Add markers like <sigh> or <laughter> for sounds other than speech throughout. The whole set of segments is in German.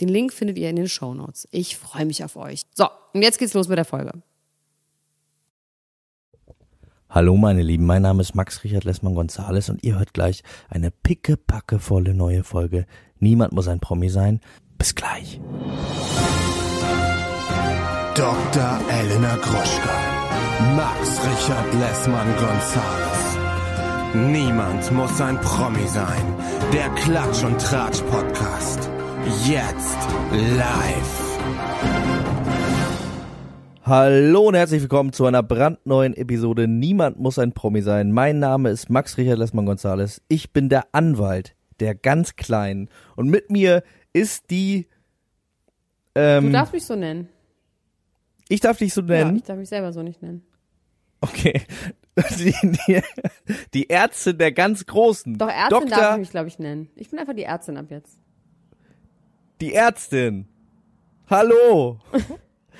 Den Link findet ihr in den Show Notes. Ich freue mich auf euch. So, und jetzt geht's los mit der Folge. Hallo meine Lieben, mein Name ist Max Richard Lessmann Gonzales und ihr hört gleich eine pickepackevolle neue Folge. Niemand muss ein Promi sein. Bis gleich. Dr. Elena Gruschka. Max Richard Lessmann Gonzales. Niemand muss ein Promi sein. Der Klatsch und Tratsch Podcast. Jetzt live. Hallo und herzlich willkommen zu einer brandneuen Episode Niemand muss ein Promi sein. Mein Name ist Max Richard Lessmann Gonzales. Ich bin der Anwalt der ganz Kleinen. Und mit mir ist die. Ähm, du darfst mich so nennen. Ich darf dich so nennen? Ja, ich darf mich selber so nicht nennen. Okay. <laughs> Die, die, die Ärztin der ganz Großen. Doch, Ärztin Doktor, darf ich mich, glaube ich, nennen. Ich bin einfach die Ärztin ab jetzt. Die Ärztin. Hallo.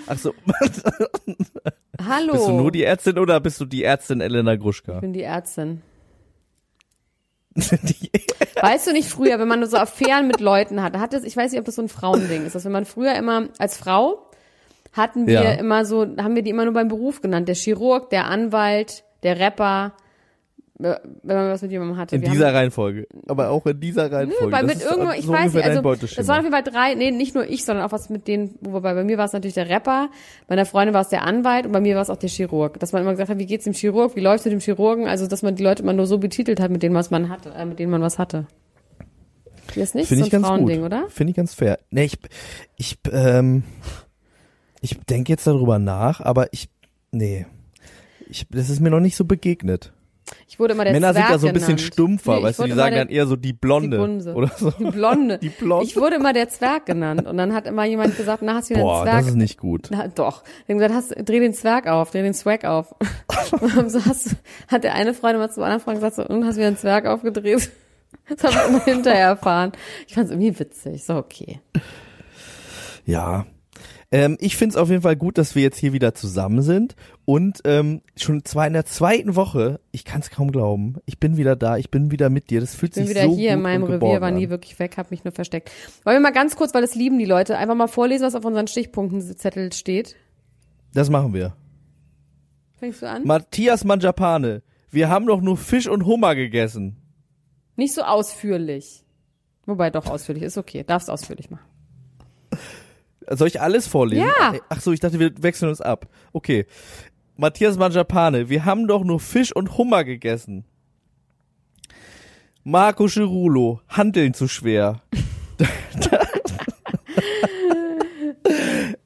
Ach so. <laughs> Hallo. Bist du nur die Ärztin oder bist du die Ärztin Elena Gruschka? Ich bin die Ärztin. <laughs> weißt du nicht früher, wenn man so Affären mit Leuten hat, hat das, ich weiß nicht, ob das so ein Frauending ist, dass wenn man früher immer als Frau hatten wir ja. immer so, haben wir die immer nur beim Beruf genannt, der Chirurg, der Anwalt, der Rapper, wenn man was mit jemandem hatte. In wir dieser Reihenfolge. Aber auch in dieser Reihenfolge. Nö, weil mit irgendwo, ich so weiß nicht, also das waren auf jeden Fall drei, nee, nicht nur ich, sondern auch was mit denen, wobei bei mir war es natürlich der Rapper, bei einer Freundin war es der Anwalt und bei mir war es auch der Chirurg. Dass man immer gesagt hat, wie geht's dem Chirurg, wie läuft's mit dem Chirurgen, also dass man die Leute immer nur so betitelt hat, mit denen was man hatte, äh, mit denen man was hatte. Das ist nicht Find so ein Frauending, oder? Finde ich ganz fair. Nee, ich, ich, ähm, ich denke jetzt darüber nach, aber ich, nee. Ich, das ist mir noch nicht so begegnet. Ich wurde immer der Männer Zwerg sind da so ein bisschen genannt. stumpfer, nee, weißt du, die sagen der, dann eher so die Blonde. Die Bunse. Oder so. Die Blonde. <laughs> Die Blonde. Ich wurde immer der Zwerg genannt. Und dann hat immer jemand gesagt, na, hast du wieder Boah, einen Zwerg? das ist nicht gut. Na, doch. Dann gesagt, hast, dreh den Zwerg auf, dreh den Swag auf. und <laughs> so hast, hat der eine Freund immer zum anderen Freund gesagt, so, und hast wieder einen Zwerg aufgedreht? <laughs> Das habe ich immer hinterher erfahren. Ich fand es irgendwie witzig. So, okay. Ja, ähm, ich finde es auf jeden Fall gut, dass wir jetzt hier wieder zusammen sind und ähm, schon zwar in der zweiten Woche, ich kann es kaum glauben, ich bin wieder da, ich bin wieder mit dir. Das fühlt sich so Ich bin wieder hier in meinem Revier, war nie wirklich weg, habe mich nur versteckt. Wollen wir mal ganz kurz, weil das lieben die Leute, einfach mal vorlesen, was auf unseren Stichpunktenzettel steht? Das machen wir. Fängst du an? Matthias Manjapane, wir haben doch nur Fisch und Hummer gegessen. Nicht so ausführlich. Wobei doch ausführlich ist okay, darfst ausführlich machen. Soll ich alles vorlesen? Ja. Ach so, ich dachte, wir wechseln uns ab. Okay. Matthias Manjapane, wir haben doch nur Fisch und Hummer gegessen. Marco Girulo, Handeln zu schwer. <laughs>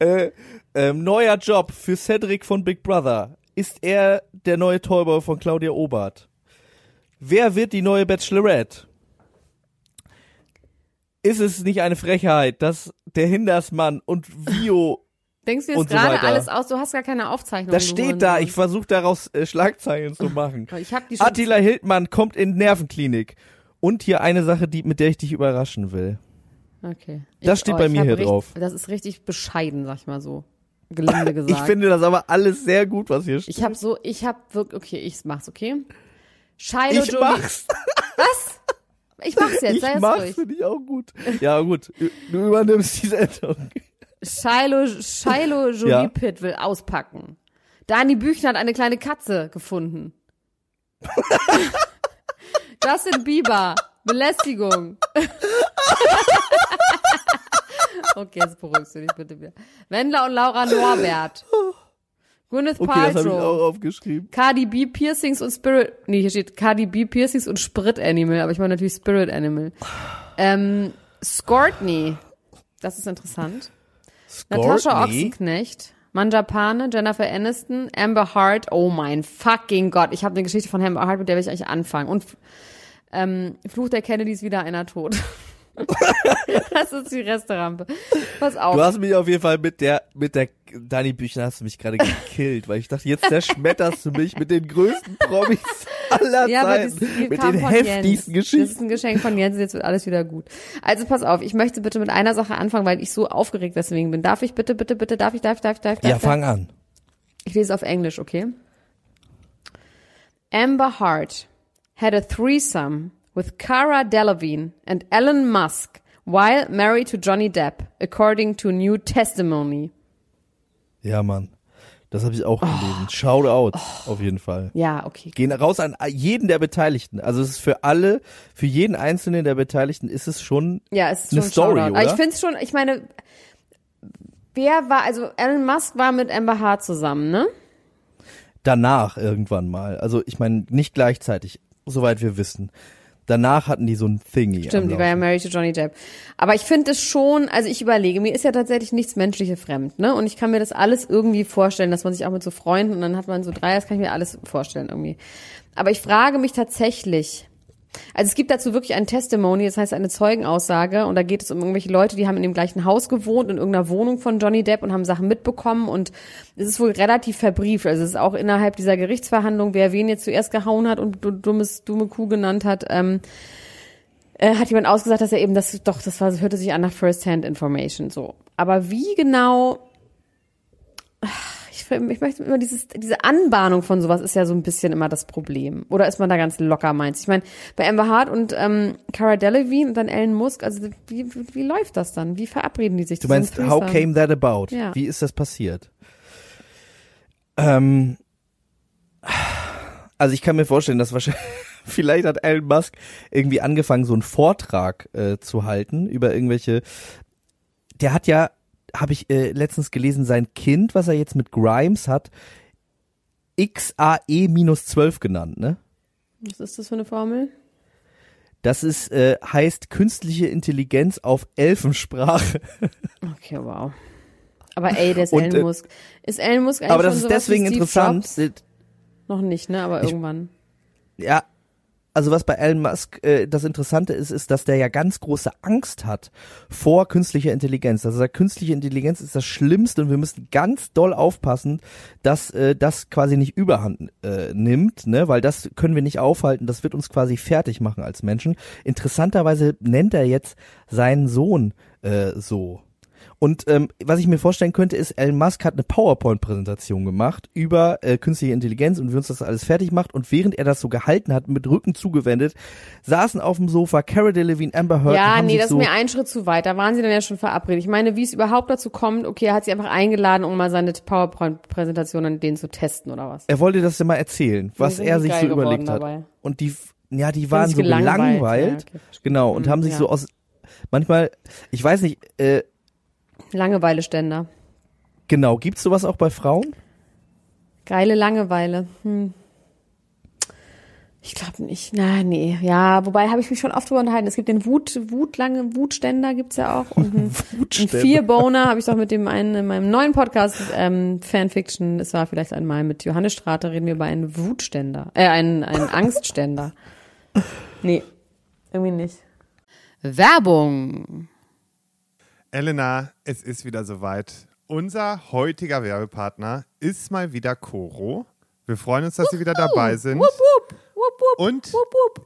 äh, äh, neuer Job für Cedric von Big Brother. Ist er der neue Täuber von Claudia Obert? Wer wird die neue Bachelorette? Ist es nicht eine Frechheit, dass der Hindersmann und Vio <laughs> Denkst du jetzt gerade so alles aus? Du hast gar keine Aufzeichnung. Das steht da. Ich versuche daraus äh, Schlagzeilen zu <laughs> machen. Ich hab die schon Attila Hildmann kommt in Nervenklinik. Und hier eine Sache, die, mit der ich dich überraschen will. Okay. Das steht oh, bei mir hier richtig, drauf. Das ist richtig bescheiden, sag ich mal so. Gelinde <laughs> gesagt. ich finde das aber alles sehr gut, was hier steht. Ich habe so, ich habe wirklich, okay, ich mach's, okay? Shiloh ich mach's. Was? Ich mach's jetzt, ich sei es mach's, ruhig. finde ich auch gut. Ja, gut. Du übernimmst die Sendung. Shiloh, Shiloh Jolie <laughs> ja. Pitt will auspacken. Dani Büchner hat eine kleine Katze gefunden. <laughs> Justin Bieber, Belästigung. <laughs> okay, jetzt beruhigst du dich bitte wieder. Wendler und Laura Norbert. Gwyneth okay, Paltrow. das habe ich auch aufgeschrieben. Cardi B Piercings und Spirit. Nee, hier steht Cardi B Piercings und Sprit Animal, aber ich meine natürlich Spirit Animal. Ähm, Scourtney. Das ist interessant. Scourtney? Natascha Ochsenknecht. Manjapane, Jennifer Aniston, Amber Hart. Oh mein fucking Gott. Ich habe eine Geschichte von Amber Hart, mit der will ich eigentlich anfangen. Und ähm, Fluch der Kennedys wieder einer tot. <laughs> das ist die Resterampe. Pass auf. Du hast mich auf jeden Fall mit der, mit der, Dani Büchner hast du mich gerade gekillt, weil ich dachte, jetzt zerschmetterst du mich mit den größten Promis aller Ja, aber Zeiten. das Mit den heftigsten Jens. Das Geschichten. ist ein Geschenk von Jens, jetzt wird alles wieder gut. Also pass auf, ich möchte bitte mit einer Sache anfangen, weil ich so aufgeregt deswegen bin. Darf ich bitte, bitte, bitte, darf ich, darf ich, darf ich, darf ich? Ja, darf fang an. Ich lese auf Englisch, okay? Amber Hart had a threesome with Cara Delevingne and Elon Musk while married to Johnny Depp, according to new testimony. Ja, Mann. Das habe ich auch Oh. gelesen. Shout out, auf jeden Fall. Ja, okay. Gehen raus an jeden der Beteiligten. Also es ist für alle, für jeden einzelnen der Beteiligten ist es schon Ja, es ist Eine schon Story, Shoutout. Aber ich oder? finde es schon, ich meine, wer war, also Elon Musk war mit Amber Hart zusammen, ne? danach irgendwann mal. Also ich meine nicht gleichzeitig, soweit wir wissen. Danach hatten die so ein Thingy. Stimmt, die war ja married to Johnny Depp. Aber ich finde es schon, also ich überlege, mir ist ja tatsächlich nichts Menschliche fremd, ne? Und ich kann mir das alles irgendwie vorstellen, dass man sich auch mit so Freunden und dann hat man so drei, das kann ich mir alles vorstellen irgendwie. Aber ich frage mich tatsächlich, also es gibt dazu wirklich ein Testimony, das heißt eine Zeugenaussage und da geht es um irgendwelche Leute, die haben in dem gleichen Haus gewohnt, in irgendeiner Wohnung von Johnny Depp und haben Sachen mitbekommen und es ist wohl relativ verbrieft. Also es ist auch innerhalb dieser Gerichtsverhandlung, wer wen jetzt zuerst gehauen hat und du dummes, dumme Kuh genannt hat, ähm, äh, hat jemand ausgesagt, dass er eben das, doch, das war, hörte sich an nach First-Hand Information, so. Aber wie genau, Ach, ich, ich möchte immer dieses, diese Anbahnung von sowas ist ja so ein bisschen immer das Problem. Oder ist man da ganz locker meinst? Ich meine, bei Amber Hart und ähm, Cara Delevingne und dann Ellen Musk, also wie, wie, läuft das dann? Wie verabreden die sich? Du meinst, how came that about? Ja. Wie ist das passiert? Ähm, also ich kann mir vorstellen, dass wahrscheinlich, <laughs> vielleicht hat Elon Musk irgendwie angefangen, so einen Vortrag äh, zu halten über irgendwelche, der hat ja, habe ich äh, letztens gelesen, sein Kind, was er jetzt mit Grimes hat, XAE minus 12 genannt, ne? Was ist das für eine Formel? Das ist, äh, heißt künstliche Intelligenz auf Elfensprache. <laughs> Okay, wow. Aber ey, der ist Und, Elon äh, Musk. Ist Elon Musk eigentlich Aber das schon ist deswegen interessant. Jobs? Noch nicht, ne? Aber irgendwann. ja, also was bei Elon Musk äh, das Interessante ist, ist, dass der ja ganz große Angst hat vor künstlicher Intelligenz. Also künstliche Intelligenz ist das Schlimmste und wir müssen ganz doll aufpassen, dass äh, das quasi nicht Überhand äh, nimmt, ne, weil das können wir nicht aufhalten. Das wird uns quasi fertig machen als Menschen. Interessanterweise nennt er jetzt seinen Sohn äh, so. Und ähm, was ich mir vorstellen könnte, ist, Elon Musk hat eine PowerPoint-Präsentation gemacht über äh, künstliche Intelligenz und wie uns das alles fertig macht. Und während er das so gehalten hat, mit Rücken zugewendet, saßen auf dem Sofa Cara Delevingne, Amber Heard und Ja, nee, das so ist mir ein Schritt zu weit. Da waren sie dann ja schon verabredet. Ich meine, wie es überhaupt dazu kommt, okay, er hat sie einfach eingeladen, um mal seine PowerPoint-Präsentation an denen zu testen oder was. er wollte das ja mal erzählen, was er sich so überlegt hat. dabei. Und die, ja, die waren so gelangweilt, gelangweilt, ja, okay, genau, und Mhm, haben sich ja. so aus, manchmal, ich weiß nicht, äh, Langeweile-Ständer. genau, gibt's sowas auch bei Frauen? Geile Langeweile. Hm. Ich glaube nicht. Na, nee. Ja, wobei habe ich mich schon oft drüber unterhalten. Es gibt den Wut, Wutlange, Wutständer gibt's ja auch. Und einen. <laughs> Vierboner habe ich doch mit dem einen in meinem neuen Podcast ähm, Fanfiction. Es war vielleicht einmal mit Johannes Strate reden wir über einen Wutständer, äh, einen, einen Angstständer. <laughs> Nee, irgendwie nicht. Werbung. Elena, es ist wieder soweit. Unser heutiger Werbepartner ist mal wieder Coro. Wir freuen uns, dass Sie wieder dabei sind. Und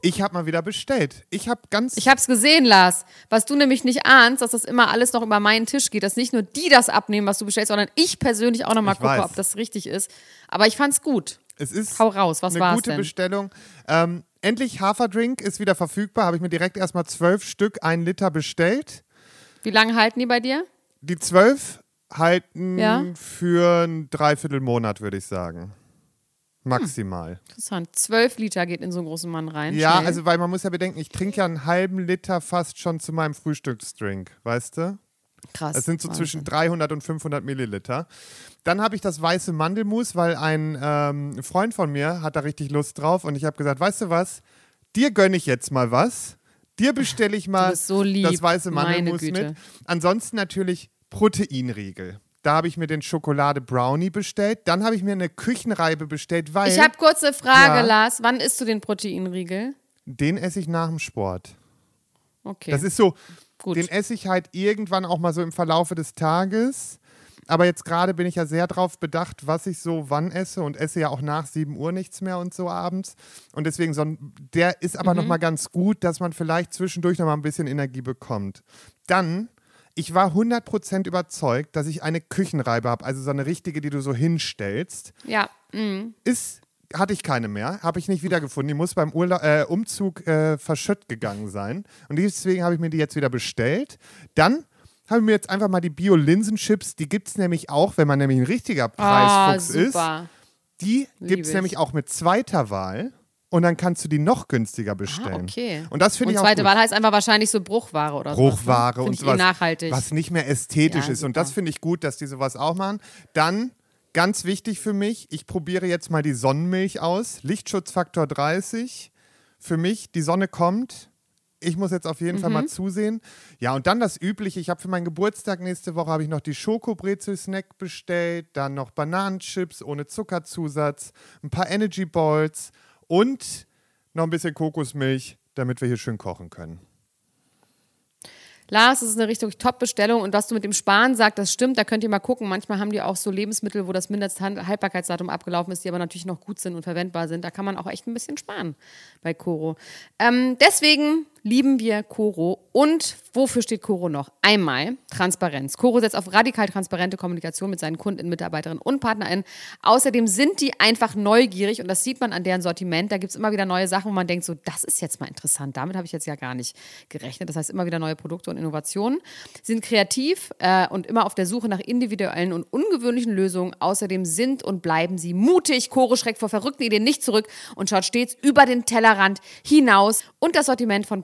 ich habe mal wieder bestellt. Ich habe ganz Ich hab's gesehen, Lars. Was du nämlich nicht ahnst, dass das immer alles noch über meinen Tisch geht, dass nicht nur die das abnehmen, was du bestellst, sondern ich persönlich auch nochmal gucke, weiß. ob das richtig ist. Aber ich fand's gut. Es ist Hau raus, was eine gute denn? Bestellung. Ähm, endlich Haferdrink ist wieder verfügbar. Habe ich mir direkt erstmal zwölf Stück, ein Liter bestellt. Wie lange halten die bei dir? Die zwölf halten Ja. für ein Dreiviertelmonat, würde ich sagen. Maximal. Interessant. Zwölf Liter geht in so einen großen Mann rein. Ja, Schnell. also weil man muss ja bedenken, ich trinke ja einen halben Liter fast schon zu meinem Frühstücksdrink, weißt du? krass. Es sind so Wahnsinn. zwischen 300 und 500 Milliliter. Dann habe ich das weiße Mandelmus, weil ein ähm, Freund von mir hat da richtig Lust drauf und ich habe gesagt, weißt du was, dir gönne ich jetzt mal was. Dir bestelle ich mal so das weiße Mandelmus mit. Ansonsten natürlich Proteinriegel. Da habe ich mir den Schokolade Brownie bestellt. Dann habe ich mir eine Küchenreibe bestellt, weil Ich habe kurze Frage, Ja. Lars. Wann isst du den Proteinriegel? den esse ich nach dem Sport. Okay. Das ist so, Gut. den esse ich halt irgendwann auch mal so im Verlaufe des Tages. Aber jetzt gerade bin ich ja sehr drauf bedacht, was ich so wann esse und esse ja auch nach 7 Uhr nichts mehr und so abends. Und deswegen, so ein, der ist aber noch mal ganz gut, dass man vielleicht zwischendurch noch mal ein bisschen Energie bekommt. Dann, ich war 100% überzeugt, dass ich eine Küchenreibe habe, also so eine richtige, die du so hinstellst. ja. mm. Ist, hatte ich keine mehr, habe ich nicht wiedergefunden. Die muss beim Urla äh, Umzug äh, verschütt gegangen sein. Und deswegen habe ich mir die jetzt wieder bestellt. Dann habe ich mir jetzt einfach mal die Bio-Linsenchips, die gibt es nämlich auch, wenn man nämlich ein richtiger Ah, Preisfuchs ist. super. Die gibt es ich. nämlich auch mit zweiter Wahl. Und dann kannst du die noch günstiger bestellen. Ah, okay. Und das finde Und ich auch zweite gut. Wahl heißt einfach wahrscheinlich so Bruchware oder so. Bruchware und Finde ich eh sowas, nachhaltig. was nicht mehr ästhetisch Ja, ist. Und super. das finde ich gut, dass die sowas auch machen. Dann, ganz wichtig für mich, ich probiere jetzt mal die Sonnenmilch aus. Lichtschutzfaktor 30. Für mich, die Sonne kommt. Ich muss jetzt auf jeden Fall Mhm. mal zusehen. Ja, und dann das Übliche. Ich habe für meinen Geburtstag nächste Woche habe ich noch die Schokobrezel-Snack bestellt, dann noch Bananenchips ohne Zuckerzusatz, ein paar Energy Balls und noch ein bisschen Kokosmilch, damit wir hier schön kochen können. Lars, das ist eine richtig Top-Bestellung und was du mit dem Sparen sagst, das stimmt, da könnt ihr mal gucken. Manchmal haben die auch so Lebensmittel, wo das Mindesthaltbarkeitsdatum abgelaufen ist, die aber natürlich noch gut sind und verwendbar sind. Da kann man auch echt ein bisschen sparen bei Coro. Ähm, deswegen lieben wir Coro. Und wofür steht Coro noch? Einmal Transparenz. Coro setzt auf radikal transparente Kommunikation mit seinen Kunden, Mitarbeiterinnen und PartnerInnen. Außerdem sind die einfach neugierig und das sieht man an deren Sortiment. Da gibt es immer wieder neue Sachen, wo man denkt, so, das ist jetzt mal interessant. Damit habe ich jetzt ja gar nicht gerechnet. Das heißt, immer wieder neue Produkte und Innovationen. Sie sind kreativ äh, und immer auf der Suche nach individuellen und ungewöhnlichen Lösungen. Außerdem sind und bleiben sie mutig. Coro schreckt vor verrückten Ideen nicht zurück und schaut stets über den Tellerrand hinaus. Und das Sortiment von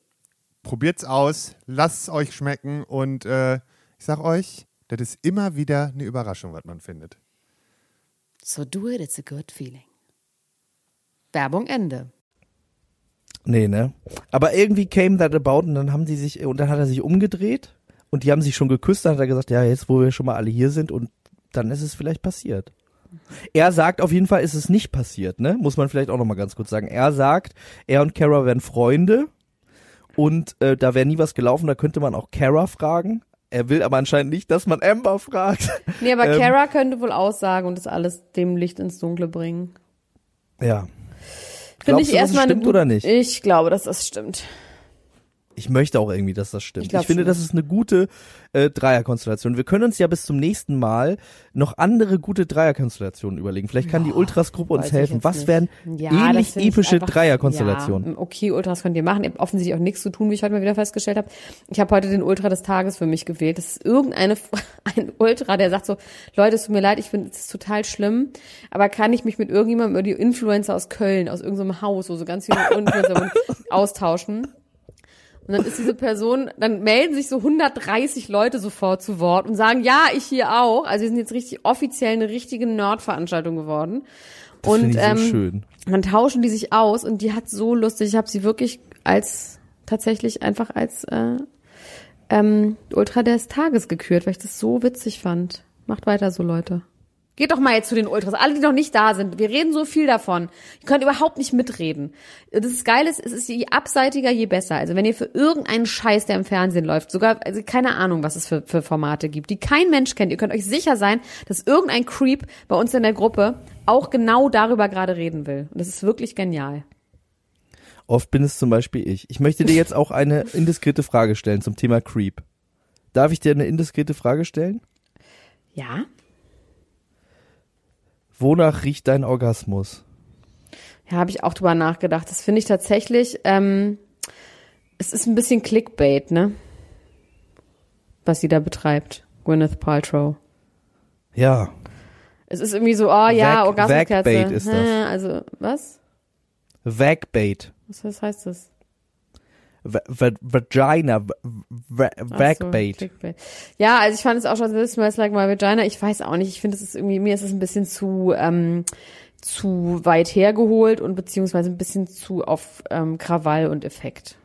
Probiert's aus, lasst es euch schmecken und äh, ich sag euch, das ist immer wieder eine Überraschung, was man findet. So do it, it's a good feeling. Werbung Ende. Nee, ne? Aber irgendwie came that about und dann haben sie sich, und dann hat er sich umgedreht und die haben sich schon geküsst, dann hat er gesagt, ja, jetzt wo wir schon mal alle hier sind und dann ist es vielleicht passiert. Er sagt auf jeden Fall, ist es nicht passiert, ne? Muss man vielleicht auch nochmal ganz kurz sagen. Er sagt, er und Kara wären Freunde und äh, da wäre nie was gelaufen, da könnte man auch Kara fragen. Er will aber anscheinend nicht, dass man Amber fragt. Nee, aber Ähm. Kara könnte wohl aussagen und das alles dem Licht ins Dunkle bringen. Ja. Finde ich erstmal stimmt oder nicht? Ich glaube, dass das stimmt. Ich möchte auch irgendwie, dass das stimmt. Ich Ich, finde, schon. das ist eine gute äh, Dreierkonstellation. Wir können uns ja bis zum nächsten Mal noch andere gute Dreierkonstellationen überlegen. Vielleicht kann die Ultras-Gruppe uns helfen. Was nicht. wären Ja, ähnlich epische Dreierkonstellationen? Ja, okay, Ultras könnt ihr machen. Ihr habt offensichtlich auch nichts zu tun, wie ich heute mal wieder festgestellt habe. Ich habe heute den Ultra des Tages für mich gewählt. Das ist irgendeine <laughs> ein Ultra, der sagt so, Leute, es tut mir leid, ich finde es ist total schlimm, aber kann ich mich mit irgendjemandem über die Influencer aus Köln, aus irgendeinem Haus, wo so ganz viele Influencer <laughs> austauschen? Und dann ist diese Person, dann melden sich so 130 Leute sofort zu Wort und sagen, ja, ich hier auch. Also wir sind jetzt richtig offiziell eine richtige Nerd-Veranstaltung geworden. Das und ich so ähm, schön. dann tauschen die sich aus und die hat so lustig. Ich habe sie wirklich als tatsächlich einfach als äh, ähm, Ultra des Tages gekürt, weil ich das so witzig fand. Macht weiter so, Leute. Geht doch mal jetzt zu den Ultras. Alle, die noch nicht da sind. Wir reden so viel davon. Ihr könnt überhaupt nicht mitreden. Das ist geil, es ist je abseitiger, je besser. Also wenn ihr für irgendeinen Scheiß, der im Fernsehen läuft, sogar, also keine Ahnung, was es für, für Formate gibt, die kein Mensch kennt, ihr könnt euch sicher sein, dass irgendein Creep bei uns in der Gruppe auch genau darüber gerade reden will. Und das ist wirklich genial. Oft bin es zum Beispiel ich. Ich möchte dir jetzt auch eine <laughs> indiskrete Frage stellen zum Thema Creep. Darf ich dir eine indiskrete Frage stellen? Ja? Wonach riecht dein Orgasmus? Ja, habe ich auch drüber nachgedacht. Das finde ich tatsächlich, ähm, es ist ein bisschen Clickbait, ne? Was sie da betreibt. Gwyneth Paltrow. Ja, Es ist irgendwie so, oh ja, Orgasmuskerze. Vagbait ist das. Also, was? Vagbait. Was heißt das? Va va Vagina. Va Ach so. Ja, also ich fand es auch schon, This Smells Like My Vagina. Ich weiß auch nicht. Ich finde, es ist irgendwie, mir ist es ein bisschen zu, ähm, zu weit hergeholt und beziehungsweise ein bisschen zu auf ähm, Krawall und Effekt.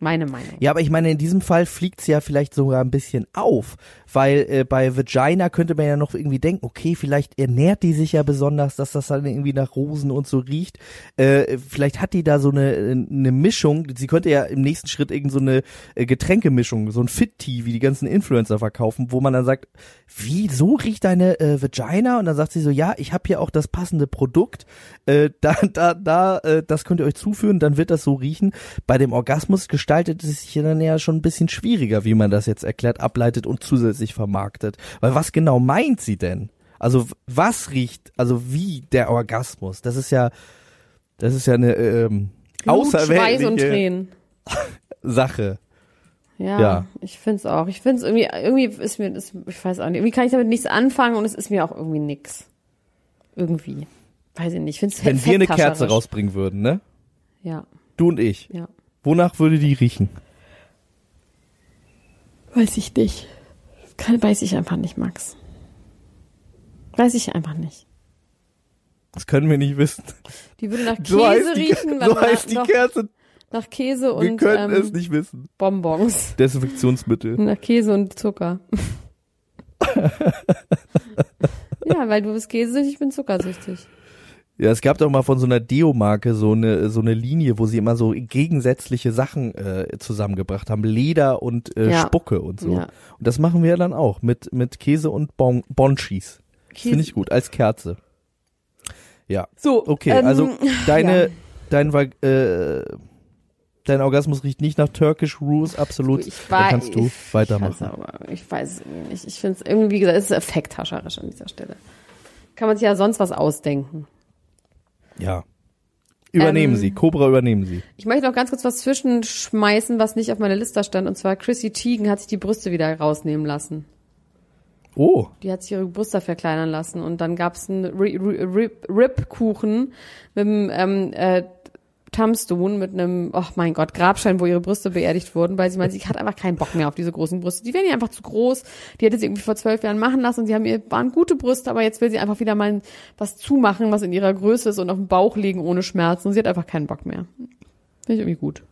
Meine Meinung. Ja, aber ich meine, in diesem Fall fliegt's ja vielleicht sogar ein bisschen auf, weil äh, bei Vagina könnte man ja noch irgendwie denken, okay, vielleicht ernährt die sich ja besonders, dass das dann irgendwie nach Rosen und so riecht. Äh, vielleicht hat die da so eine, eine Mischung. Sie könnte ja im nächsten Schritt irgend so eine äh, Getränkemischung, so ein Fit-Tea, wie die ganzen Influencer verkaufen, wo man dann sagt, wie, so riecht deine äh, Vagina? Und dann sagt sie so, ja, ich habe hier auch das passende Produkt. Äh, da, da, da, äh, das könnt ihr euch zuführen, dann wird das so riechen. Bei dem Orgasmus gestaltet es sich dann ja schon ein bisschen schwieriger, wie man das jetzt erklärt, ableitet und zusätzlich vermarktet. Weil was genau meint sie denn? Also was riecht, also wie der Orgasmus? Das ist ja, das ist ja eine ähm, Blut, Schweiß und außerweltliche Tränen. <laughs> Sache. Ja, Ja. ich find's auch. Ich find's irgendwie, irgendwie ist mir, ist, ich weiß auch nicht, irgendwie kann ich damit nichts anfangen und es ist mir auch irgendwie nix. Irgendwie. Weiß ich nicht. Ich find's Wenn wir eine Kerze rausbringen würden, ne? Ja, Du und ich. ja. Wonach würde die riechen? Weiß ich nicht. Kann, weiß ich einfach nicht, Max. Weiß ich einfach nicht. Das können wir nicht wissen. Die würde nach Käse So heißt die, riechen, so nach, heißt die nach, Kerze. nach Käse Wir und können ähm, es nicht wissen. Bonbons. Desinfektionsmittel. Nach Käse und Zucker. <laughs> ja, weil du bist käsesüchtig, ich bin zuckersüchtig. Ja, es gab doch mal von so einer Deo-Marke so eine, so eine Linie, wo sie immer so gegensätzliche Sachen äh, zusammengebracht haben. Leder und äh, Ja. Spucke und so. Ja. Und das machen wir dann auch mit, mit Käse und bon Bonchis. Finde ich gut, als Kerze. Ja. So, Okay, ähm, also <laughs> deine, ja. dein, äh, dein Orgasmus riecht nicht nach Turkish Rules, absolut. Ich da weiß, kannst du Ich, weitermachen. aber, ich weiß nicht. Ich finde es irgendwie, wie gesagt, es ist effekthascherisch an dieser Stelle. Kann man sich ja sonst was ausdenken. Ja. Übernehmen Ähm, Sie, Cobra übernehmen Sie. Ich möchte noch ganz kurz was zwischenschmeißen, was nicht auf meiner Liste stand. Und zwar Chrissy Teigen hat sich die Brüste wieder rausnehmen lassen. Oh, Die hat sich ihre Brüste verkleinern lassen. Und dann gab es einen Ri- Ri- Rib- Rib-Kuchen mit einem ähm, äh, Tombstone, mit einem, oh mein Gott, Grabstein, wo ihre Brüste beerdigt wurden, weil sie meinte, sie hat einfach keinen Bock mehr auf diese großen Brüste. Die werden ihr einfach zu groß. Die hätte sie irgendwie vor zwölf Jahren machen lassen und sie haben ihr, waren gute Brüste, aber jetzt will sie einfach wieder mal was zumachen, was in ihrer Größe ist und auf dem Bauch liegen ohne Schmerzen. Und sie hat einfach keinen Bock mehr. Finde ich irgendwie gut.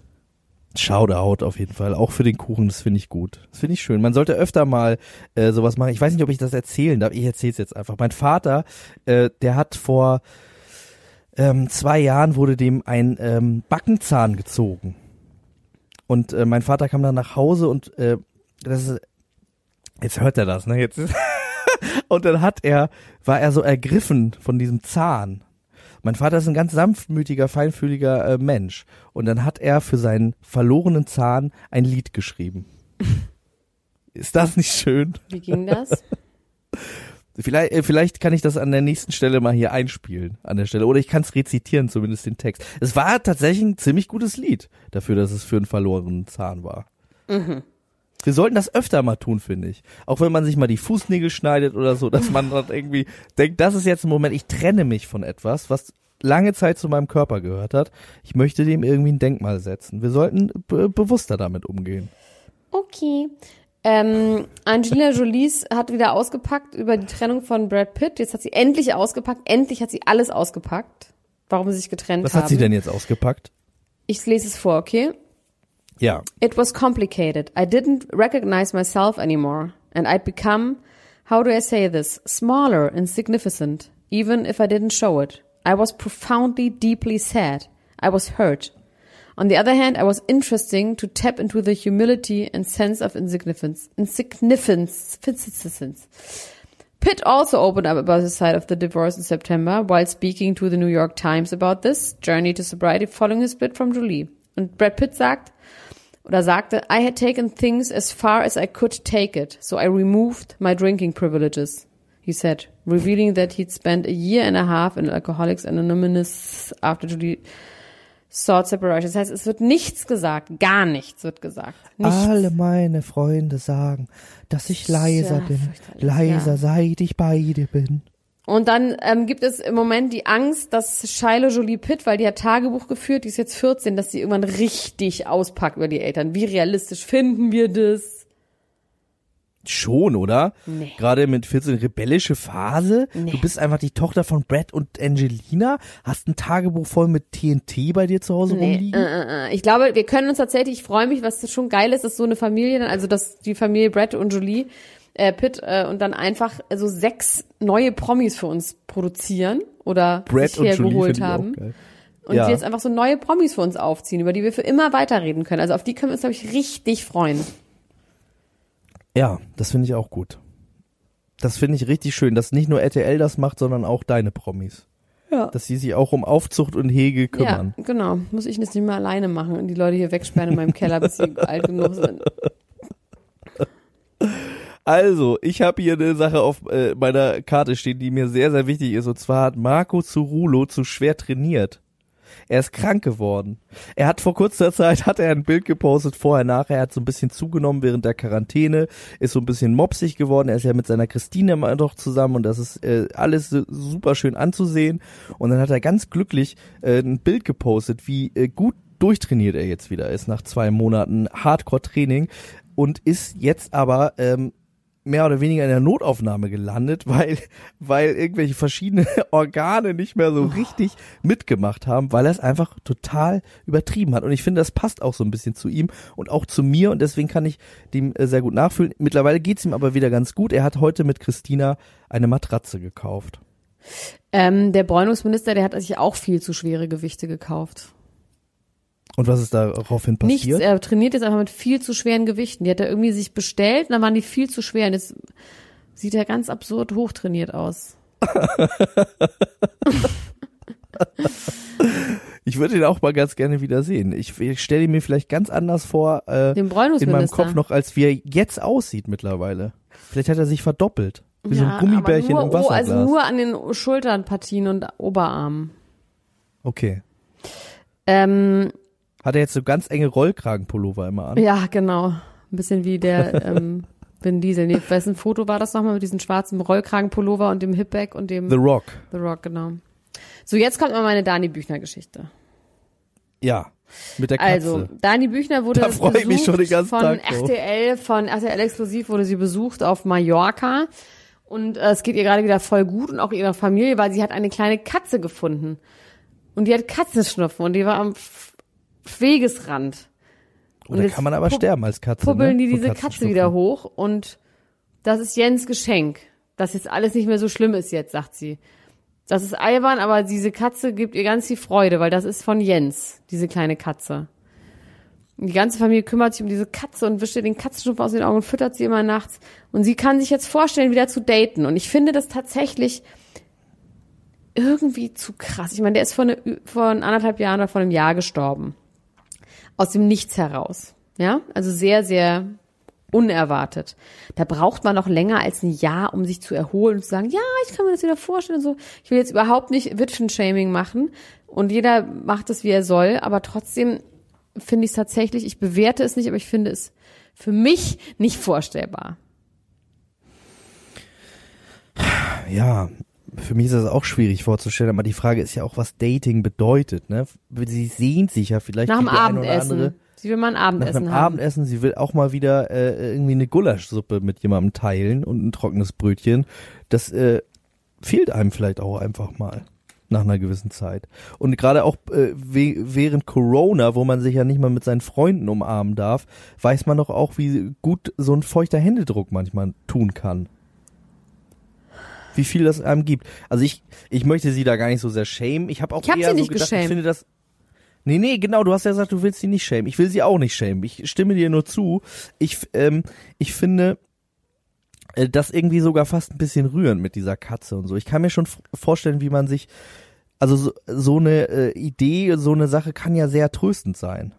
Shoutout auf jeden Fall. Auch für den Kuchen, das finde ich gut. Das finde ich schön. Man sollte öfter mal äh, sowas machen. Ich weiß nicht, ob ich das erzählen darf. Ich erzähle es jetzt einfach. Mein Vater, äh, der hat vor ähm, zwei Jahren wurde dem ein ähm, Backenzahn gezogen. Und äh, mein Vater kam dann nach Hause und äh, das ist, jetzt hört er das, ne? Jetzt ist, <laughs> und dann hat er, war er so ergriffen von diesem Zahn. Mein Vater ist ein ganz sanftmütiger, feinfühliger äh, Mensch. Und dann hat er für seinen verlorenen Zahn ein Lied geschrieben. <laughs> Ist das nicht schön? Wie ging das? <laughs> Vielleicht, äh, vielleicht kann ich das an der nächsten Stelle mal hier einspielen, an der Stelle. Oder ich kann es rezitieren, zumindest den Text. Es war tatsächlich ein ziemlich gutes Lied dafür, dass es für einen verlorenen Zahn war. Wir sollten das öfter mal tun, finde ich. Auch wenn man sich mal die Fußnägel schneidet oder so, dass man <laughs> dann irgendwie denkt, das ist jetzt ein Moment, ich trenne mich von etwas, was lange Zeit zu meinem Körper gehört hat. Ich möchte dem irgendwie ein Denkmal setzen. Wir sollten be bewusster damit umgehen. Okay. Ähm, Angelina Jolie hat wieder ausgepackt über die Trennung von Brad Pitt. Jetzt hat sie endlich ausgepackt. Endlich hat sie alles ausgepackt, warum sie sich getrennt Was haben. hat sie denn jetzt ausgepackt? Ich lese es vor, okay? Ja. It was complicated. I didn't recognize myself anymore. And I'd become, how do I say this, smaller, insignificant, even if I didn't show it. I was profoundly, deeply sad. I was hurt. On the other hand, I was interesting to tap into the humility and sense of insignificance. Insignificance. Pitt also opened up about his side of the divorce in September while speaking to the New York Times about this journey to sobriety following his split from Julie. Und Brad Pitt sagt, oder sagte, I had taken things as far as I could take it, so I removed my drinking privileges, he said, revealing that he'd spent a year and a half in Alcoholics Anonymous after Julie sought separation. Das heißt, es wird nichts gesagt, gar nichts wird gesagt. Nichts. Alle meine Freunde sagen, dass ich leiser Ja, bin, leiser ja. seit ich bei dir bin. Und dann ähm, gibt es im Moment die Angst, dass Shiloh Jolie Pitt, weil die hat Tagebuch geführt, die ist jetzt 14, dass sie irgendwann richtig auspackt über die Eltern. Wie realistisch finden wir das? Schon, oder? Nee. Gerade mit 14 rebellische Phase. Nee. Du bist einfach die Tochter von Brad und Angelina, hast ein Tagebuch voll mit TNT bei dir zu Hause Nee, rumliegen. äh, äh, äh. Ich glaube, wir können uns tatsächlich, ich freue mich, was schon geil ist, dass so eine Familie also dass die Familie Brad und Jolie äh, Pitt äh, und dann einfach so sechs neue Promis für uns produzieren oder Brad sich hergeholt haben. Und Ja. die jetzt einfach so neue Promis für uns aufziehen, über die wir für immer weiterreden können. Also auf die können wir uns, glaube ich, richtig freuen. Ja, das finde ich auch gut. Das finde ich richtig schön, dass nicht nur RTL das macht, sondern auch deine Promis. Ja. Dass sie sich auch um Aufzucht und Hege kümmern. Ja, genau. Muss ich das nicht mehr alleine machen und die Leute hier wegsperren in meinem Keller, bis sie <laughs> alt genug sind. Also, ich habe hier eine Sache auf äh, meiner Karte stehen, die mir sehr, sehr wichtig ist. Und zwar hat Marco Zurulo zu schwer trainiert. Er ist krank geworden. Er hat vor kurzer Zeit, hat er ein Bild gepostet, vorher, nachher, er hat so ein bisschen zugenommen während der Quarantäne, ist so ein bisschen mopsig geworden. Er ist ja mit seiner Christine immer noch zusammen und das ist äh, alles so super schön anzusehen. Und dann hat er ganz glücklich äh, ein Bild gepostet, wie äh, gut durchtrainiert er jetzt wieder ist nach zwei Monaten Hardcore-Training und ist jetzt aber ähm, mehr oder weniger in der Notaufnahme gelandet, weil, weil irgendwelche verschiedene <laughs> Organe nicht mehr so richtig mitgemacht haben, weil er es einfach total übertrieben hat. Und ich finde, das passt auch so ein bisschen zu ihm und auch zu mir und deswegen kann ich dem äh, sehr gut nachfühlen. Mittlerweile geht's ihm aber wieder ganz gut. Er hat heute mit Christina eine Matratze gekauft. Ähm, der Bräunungsminister, der hat sich auch viel zu schwere Gewichte gekauft. Und was ist daraufhin Nichts, passiert? er trainiert jetzt einfach mit viel zu schweren Gewichten. Die hat er irgendwie sich bestellt und dann waren die viel zu schwer. Und jetzt sieht er ganz absurd hochtrainiert aus. <laughs> Ich würde ihn auch mal ganz gerne wieder sehen. Ich, ich stelle ihn mir vielleicht ganz anders vor äh, in meinem Kopf noch, als wie er jetzt aussieht mittlerweile. Vielleicht hat er sich verdoppelt. Wie so Ja, ein Gummibärchen nur, im oh, Wasserglas. also nur an den Schulternpartien und Oberarmen. okay. Ähm, Hat er jetzt so ganz enge Rollkragenpullover immer an? ja, genau. Ein bisschen wie der ähm, <laughs> Vin Diesel. Nee, wessen Foto war das nochmal mit diesem schwarzen Rollkragenpullover und dem Hipback und dem The Rock. The Rock, genau. So, jetzt kommt mal meine Dani Büchner-Geschichte. Ja. Mit der Katze. Also, Dani Büchner wurde Da freu ich mich besucht schon den ganzen von Tag. RTL, von RTL Exklusiv wurde sie besucht auf Mallorca. Und äh, es geht ihr gerade wieder voll gut und auch ihrer Familie, weil sie hat eine kleine Katze gefunden. Und die hat Katzenschnupfen und die war am Wegesrand. Oder jetzt kann man aber sterben als Katze. Pubbeln ne? die diese Katze wieder hoch und das ist Jens Geschenk. Dass jetzt alles nicht mehr so schlimm ist jetzt, sagt sie. Das ist albern, aber diese Katze gibt ihr ganz viel Freude, weil das ist von Jens, diese kleine Katze. Und die ganze Familie kümmert sich um diese Katze und wischt ihr den Katzenschnupfen aus den Augen und füttert sie immer nachts. Und sie kann sich jetzt vorstellen, wieder zu daten. Und ich finde das tatsächlich irgendwie zu krass. Ich meine, der ist vor, eine, vor anderthalb Jahren oder vor einem Jahr gestorben. Aus dem Nichts heraus. Ja, also sehr, sehr unerwartet. Da braucht man noch länger als ein Jahr, um sich zu erholen und zu sagen, ja, ich kann mir das wieder vorstellen. und So, ich will jetzt überhaupt nicht Witwen-Shaming machen und jeder macht es, wie er soll, aber trotzdem finde ich es tatsächlich, ich bewerte es nicht, aber ich finde es für mich nicht vorstellbar. Ja, für mich ist das auch schwierig vorzustellen, aber die Frage ist ja auch, was Dating bedeutet, ne? Sie sehnt sich ja vielleicht Nach dem Abendessen. Sie will mal ein nach Abendessen einem haben. Abendessen, sie will auch mal wieder äh, irgendwie eine Gulaschsuppe mit jemandem teilen und ein trockenes Brötchen. Das äh, fehlt einem vielleicht auch einfach mal nach einer gewissen Zeit. Und gerade auch äh, während Corona, wo man sich ja nicht mal mit seinen Freunden umarmen darf, weiß man doch auch, wie gut so ein feuchter Händedruck manchmal tun kann. Wie viel das einem gibt. Also ich, ich möchte sie da gar nicht so sehr schämen. Ich habe auch Ich hab eher sie nicht so gedacht, geschämt. ich finde das Nee, nee, genau, du hast ja gesagt, du willst sie nicht schämen. Ich will sie auch nicht schämen. Ich stimme dir nur zu. Ich, ähm, ich finde äh, das irgendwie sogar fast ein bisschen rührend mit dieser Katze und so. Ich kann mir schon vorstellen, wie man sich, also so, so eine äh, Idee, so eine Sache kann ja sehr tröstend sein.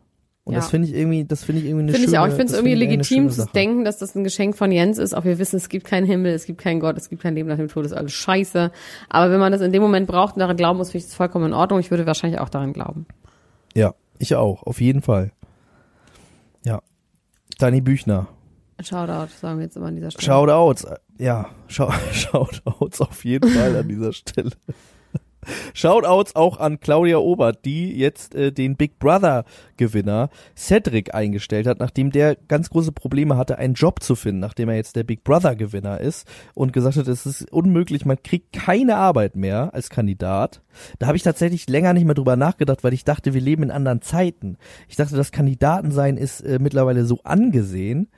Und Ja. das finde ich irgendwie, das finde ich irgendwie eine Finde schöne ich auch. Ich finde es irgendwie legitim zu denken, dass das ein Geschenk von Jens ist. Auch wir wissen, es gibt keinen Himmel, es gibt keinen Gott, es gibt kein Leben nach dem Tod, ist alles scheiße. Aber wenn man das in dem Moment braucht und daran glauben muss, finde ich das vollkommen in Ordnung. Ich würde wahrscheinlich auch daran glauben. Ja, ich auch, auf jeden Fall. Ja. Dani Büchner. Shoutout, sagen wir jetzt immer an dieser Stelle. Shoutouts, äh, ja, <laughs> Shoutouts auf jeden Fall an dieser Stelle. Shoutouts auch an Claudia Obert, die jetzt äh, den Big Brother Gewinner Cedric eingestellt hat, nachdem der ganz große Probleme hatte, einen Job zu finden, nachdem er jetzt der Big Brother Gewinner ist und gesagt hat, es ist unmöglich, man kriegt keine Arbeit mehr als Kandidat. Da habe ich tatsächlich länger nicht mehr drüber nachgedacht, weil ich dachte, wir leben in anderen Zeiten. Ich dachte, das Kandidatensein ist äh, mittlerweile so angesehen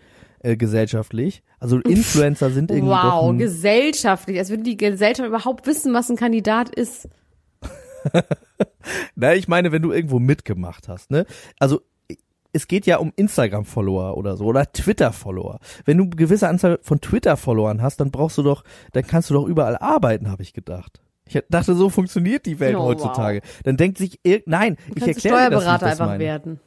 äh, gesellschaftlich. Also Influencer sind irgendwie Wow, gesellschaftlich. Als würde die Gesellschaft überhaupt wissen, was ein Kandidat ist. <laughs> Na, ich meine, wenn du irgendwo mitgemacht hast, ne? Also es geht ja um Instagram-Follower oder so oder Twitter-Follower. Wenn du eine gewisse Anzahl von Twitter-Followern hast, dann brauchst du doch, dann kannst du doch überall arbeiten, habe ich gedacht. Ich dachte, so funktioniert die Welt Oh, wow. heutzutage. Dann denkt sich, nein, Du ich erkläre dir das, ich Steuerberater einfach meine. werden.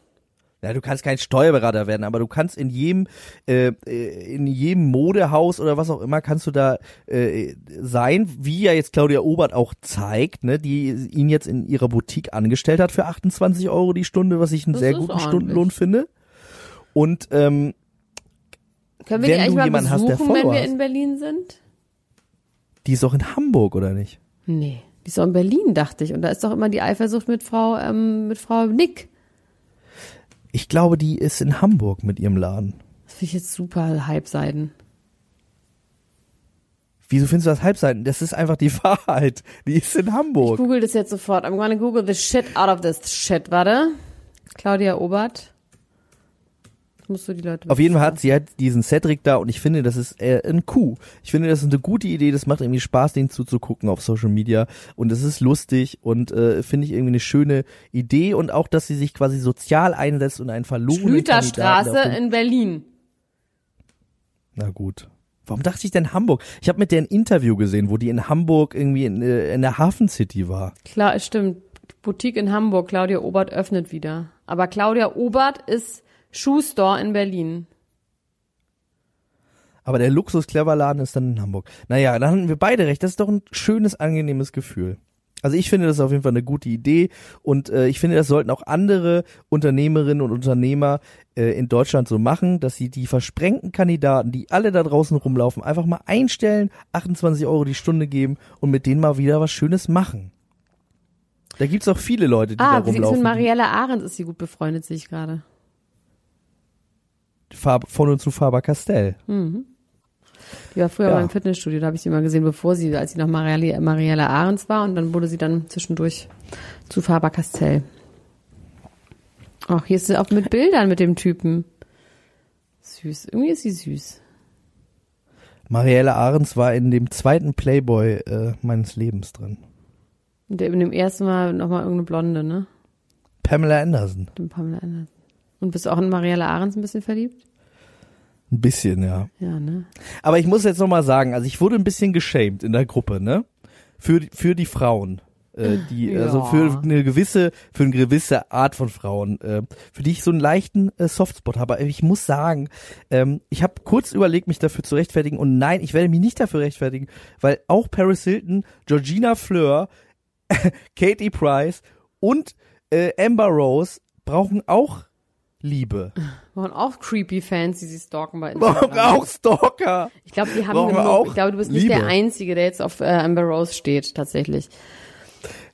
Ja, du kannst kein Steuerberater werden, aber du kannst in jedem äh, äh, in jedem Modehaus oder was auch immer kannst du da äh, sein, wie ja jetzt Claudia Obert auch zeigt, ne, die ihn jetzt in ihrer Boutique angestellt hat für 28 Euro die Stunde, was ich einen Das sehr guten ordentlich. Stundenlohn finde. Und ähm, Können wir Wenn die eigentlich mal jemanden hast, der besuchen, wenn wir in Berlin sind? die ist auch in Hamburg oder nicht? Nee, die ist doch in Berlin, dachte ich. Und da ist doch immer die Eifersucht mit Frau, ähm, mit Frau Nick. Ich glaube, die ist in Hamburg mit ihrem Laden. Das finde ich jetzt super Halbseiten. Wieso findest du das Halbseiten? Das ist einfach die <laughs> Wahrheit. Die ist in Ich Hamburg. google das jetzt sofort. I'm gonna google the shit out of this shit. Warte. Claudia Obert. Das musst du die Leute Auf jeden Fall hat sie halt diesen Cedric da und ich finde, das ist äh, ein Coup. Ich finde, das ist eine gute Idee. Das macht irgendwie Spaß, den zuzugucken auf Social Media und es ist lustig und äh, finde ich irgendwie eine schöne Idee und auch, dass sie sich quasi sozial einsetzt und einen verlorenen Schlüterstraße in Berlin. Na gut. Warum dachte ich denn Hamburg? Ich habe mit der ein Interview gesehen, wo die in Hamburg irgendwie in, äh, in der Hafen City war. Klar, es stimmt. Boutique in Hamburg. Claudia Obert öffnet wieder. Aber Claudia Obert ist Schuhstore in Berlin. Aber der Luxus-Clever-Laden ist dann in Hamburg. Naja, dann hatten wir beide recht. Das ist doch ein schönes, angenehmes Gefühl. Also ich finde das auf jeden Fall eine gute Idee und äh, ich finde, das sollten auch andere Unternehmerinnen und Unternehmer äh, in Deutschland so machen, dass sie die versprengten Kandidaten, die alle da draußen rumlaufen, einfach mal einstellen, 28 Euro die Stunde geben und mit denen mal wieder was Schönes machen. Da gibt's auch viele Leute, die Ah, da sie ist mit rumlaufen. Marielle Ahrens ist sie gut befreundet, sehe ich gerade. Fab- von und zu Faber Castell. Die war früher Ja. beim Fitnessstudio, da habe ich sie mal gesehen, bevor sie, als sie noch Marielle, Marielle Ahrens war und dann wurde sie dann zwischendurch zu Faber Castell. Ach, hier ist sie auch mit Bildern mit dem Typen. Süß, irgendwie ist sie süß. Marielle Ahrens war in dem zweiten Playboy äh, meines Lebens drin. Und der, in dem ersten Mal nochmal irgendeine Blonde, ne? Pamela Anderson. Pamela Anderson. Und bist du auch in Marielle Ahrens ein bisschen verliebt? Ein bisschen, ja. Ja, ne? Aber ich muss jetzt noch mal sagen, also ich wurde ein bisschen geschämt in der Gruppe, ne? Für, die- für die Frauen. Äh, die, Ja. also für eine gewisse, für eine gewisse Art von Frauen, äh, für die ich so einen leichten äh, Softspot habe. Aber ich muss sagen, ähm, ich habe kurz überlegt, mich dafür zu rechtfertigen und nein, ich werde mich nicht dafür rechtfertigen, weil auch Paris Hilton, Georgina Fleur, <laughs> Katie Price und äh, Amber Rose brauchen auch Liebe. <laughs> Waren auch creepy Fans, die sie stalken bei Instagram. auch Stalker. Ich glaube, die haben genug. auch Ich glaube, du bist nicht Liebe. der Einzige, der jetzt auf äh, Amber Rose steht, tatsächlich.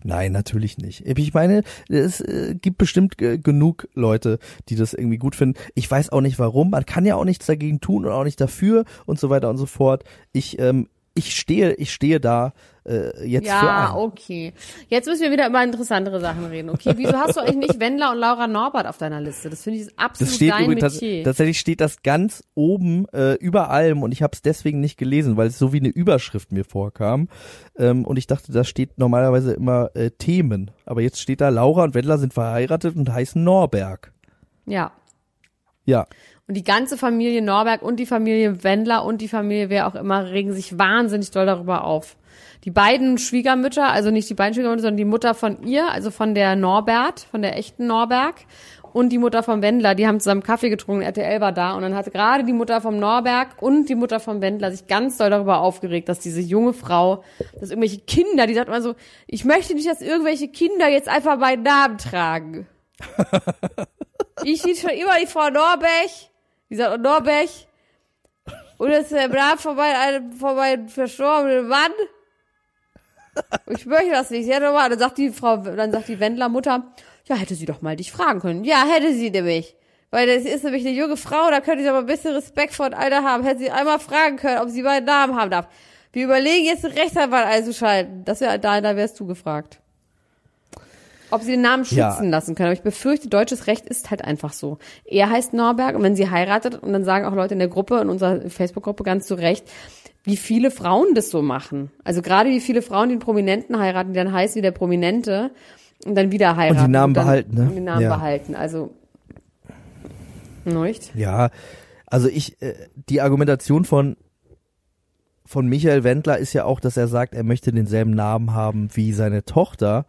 Nein, natürlich nicht. Ich meine, es äh, gibt bestimmt genug Leute, die das irgendwie gut finden. Ich weiß auch nicht warum. Man kann ja auch nichts dagegen tun und auch nicht dafür und so weiter und so fort. Ich, ähm, ich stehe, ich stehe da äh, jetzt für Ja, ein. okay. Jetzt müssen wir wieder über interessantere Sachen reden. Okay, wieso hast du eigentlich nicht Wendler und Laura Norbert auf deiner Liste? Das finde ich absolut Das steht dein übrigens Metier. tatsächlich steht das ganz oben äh, über allem und ich habe es deswegen nicht gelesen, weil es so wie eine Überschrift mir vorkam ähm, und ich dachte, da steht normalerweise immer äh, Themen, aber jetzt steht da Laura und Wendler sind verheiratet und heißen Norberg. ja. Ja, Und die ganze Familie Norberg und die Familie Wendler und die Familie wer auch immer regen sich wahnsinnig doll darüber auf. Die beiden Schwiegermütter, also nicht die beiden Schwiegermütter, sondern die Mutter von ihr, also von der Norbert, von der echten Norberg und die Mutter vom Wendler, die haben zusammen Kaffee getrunken, RTL war da und dann hatte gerade die Mutter vom Norberg und die Mutter vom Wendler sich ganz doll darüber aufgeregt, dass diese junge Frau, dass irgendwelche Kinder, die sagt immer so, ich möchte nicht, dass irgendwelche Kinder jetzt einfach meinen Namen tragen. <laughs> Ich hieß schon immer die Frau Norberg. Die sagt, oh, Norberg, Und es äh, brav vorbei, ein, vorbei verstorbenen Mann. Ich möchte das nicht. Ja, normal. Dann sagt die Frau, dann sagt die Wendlermutter, ja, hätte sie doch mal dich fragen können. Ja, hätte sie nämlich. Weil das ist nämlich eine junge Frau, da könnte ich aber ein bisschen Respekt vor dem Alter haben. Hätte sie einmal fragen können, ob sie meinen Namen haben darf. Wir überlegen jetzt einen Rechtsanwalt einzuschalten. Das wäre da, da wärst du gefragt. Ob sie den Namen schützen Ja. lassen können. Aber ich befürchte, deutsches Recht ist halt einfach so. Er heißt Norberg und wenn sie heiratet, und dann sagen auch Leute in der Gruppe, in unserer Facebook-Gruppe ganz zu Recht, wie viele Frauen das so machen. Also gerade wie viele Frauen den Prominenten heiraten, die dann heißen wie der Prominente und dann wieder heiraten. Namen dann, behalten, ne? und Die Namen Ja. behalten. Also, nicht? Ja, also ich, äh, die Argumentation von von Michael Wendler ist ja auch, dass er sagt, er möchte denselben Namen haben wie seine Tochter.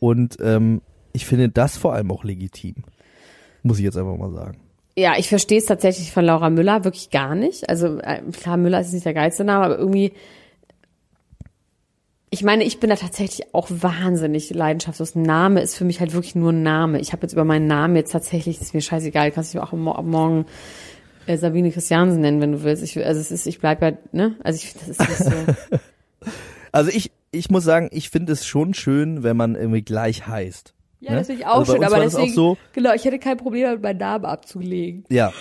Und ähm, ich finde das vor allem auch legitim. Muss ich jetzt einfach mal sagen. Ja, ich verstehe es tatsächlich von Laura Müller wirklich gar nicht. Also äh, klar, Müller ist nicht der geilste Name, aber irgendwie. Ich meine, ich bin da tatsächlich auch wahnsinnig leidenschaftslos. Name ist für mich halt wirklich nur ein Name. Ich habe jetzt über meinen Namen jetzt tatsächlich, das ist mir scheißegal, kannst du mich auch morgen äh, Sabine Christiansen nennen, wenn du willst. Ich, also es ist, ich bleib ja, ne? Also ich finde, das ist nicht so. <laughs> Also ich, ich muss sagen, ich finde es schon schön, wenn man irgendwie gleich heißt. ja, ne? das finde ich auch Also schön, aber deswegen, so, genau, ich hätte kein Problem damit, meinen Namen abzulegen. Ja.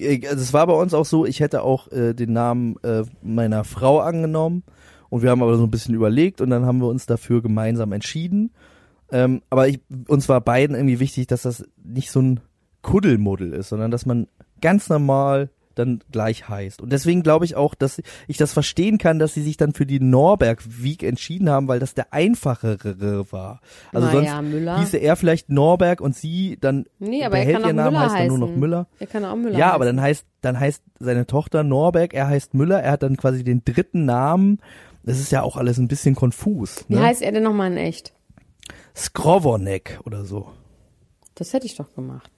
Äh, Also es war bei uns auch so, ich hätte auch äh, den Namen äh, meiner Frau angenommen und wir haben aber so ein bisschen überlegt und dann haben wir uns dafür gemeinsam entschieden. Ähm, aber ich, uns war beiden irgendwie wichtig, dass das nicht so ein Kuddelmuddel ist, sondern dass man ganz normal dann gleich heißt. Und deswegen glaube ich auch, dass ich das verstehen kann, dass sie sich dann für die Norberg-Wieg entschieden haben, weil das der einfachere war. Also Na sonst ja, Müller. hieße er vielleicht Norberg und sie dann Nee, aber er behält kann auch ihren Namen, Müller heißt dann nur noch. Müller. Er kann auch Müller Ja, aber dann heißt, dann heißt seine Tochter Norberg, er heißt Müller, er hat dann quasi den dritten Namen. Das ist ja auch alles ein bisschen konfus. Wie Ne? heißt er denn nochmal in echt? Skrovonek oder so. Das hätte ich doch gemacht.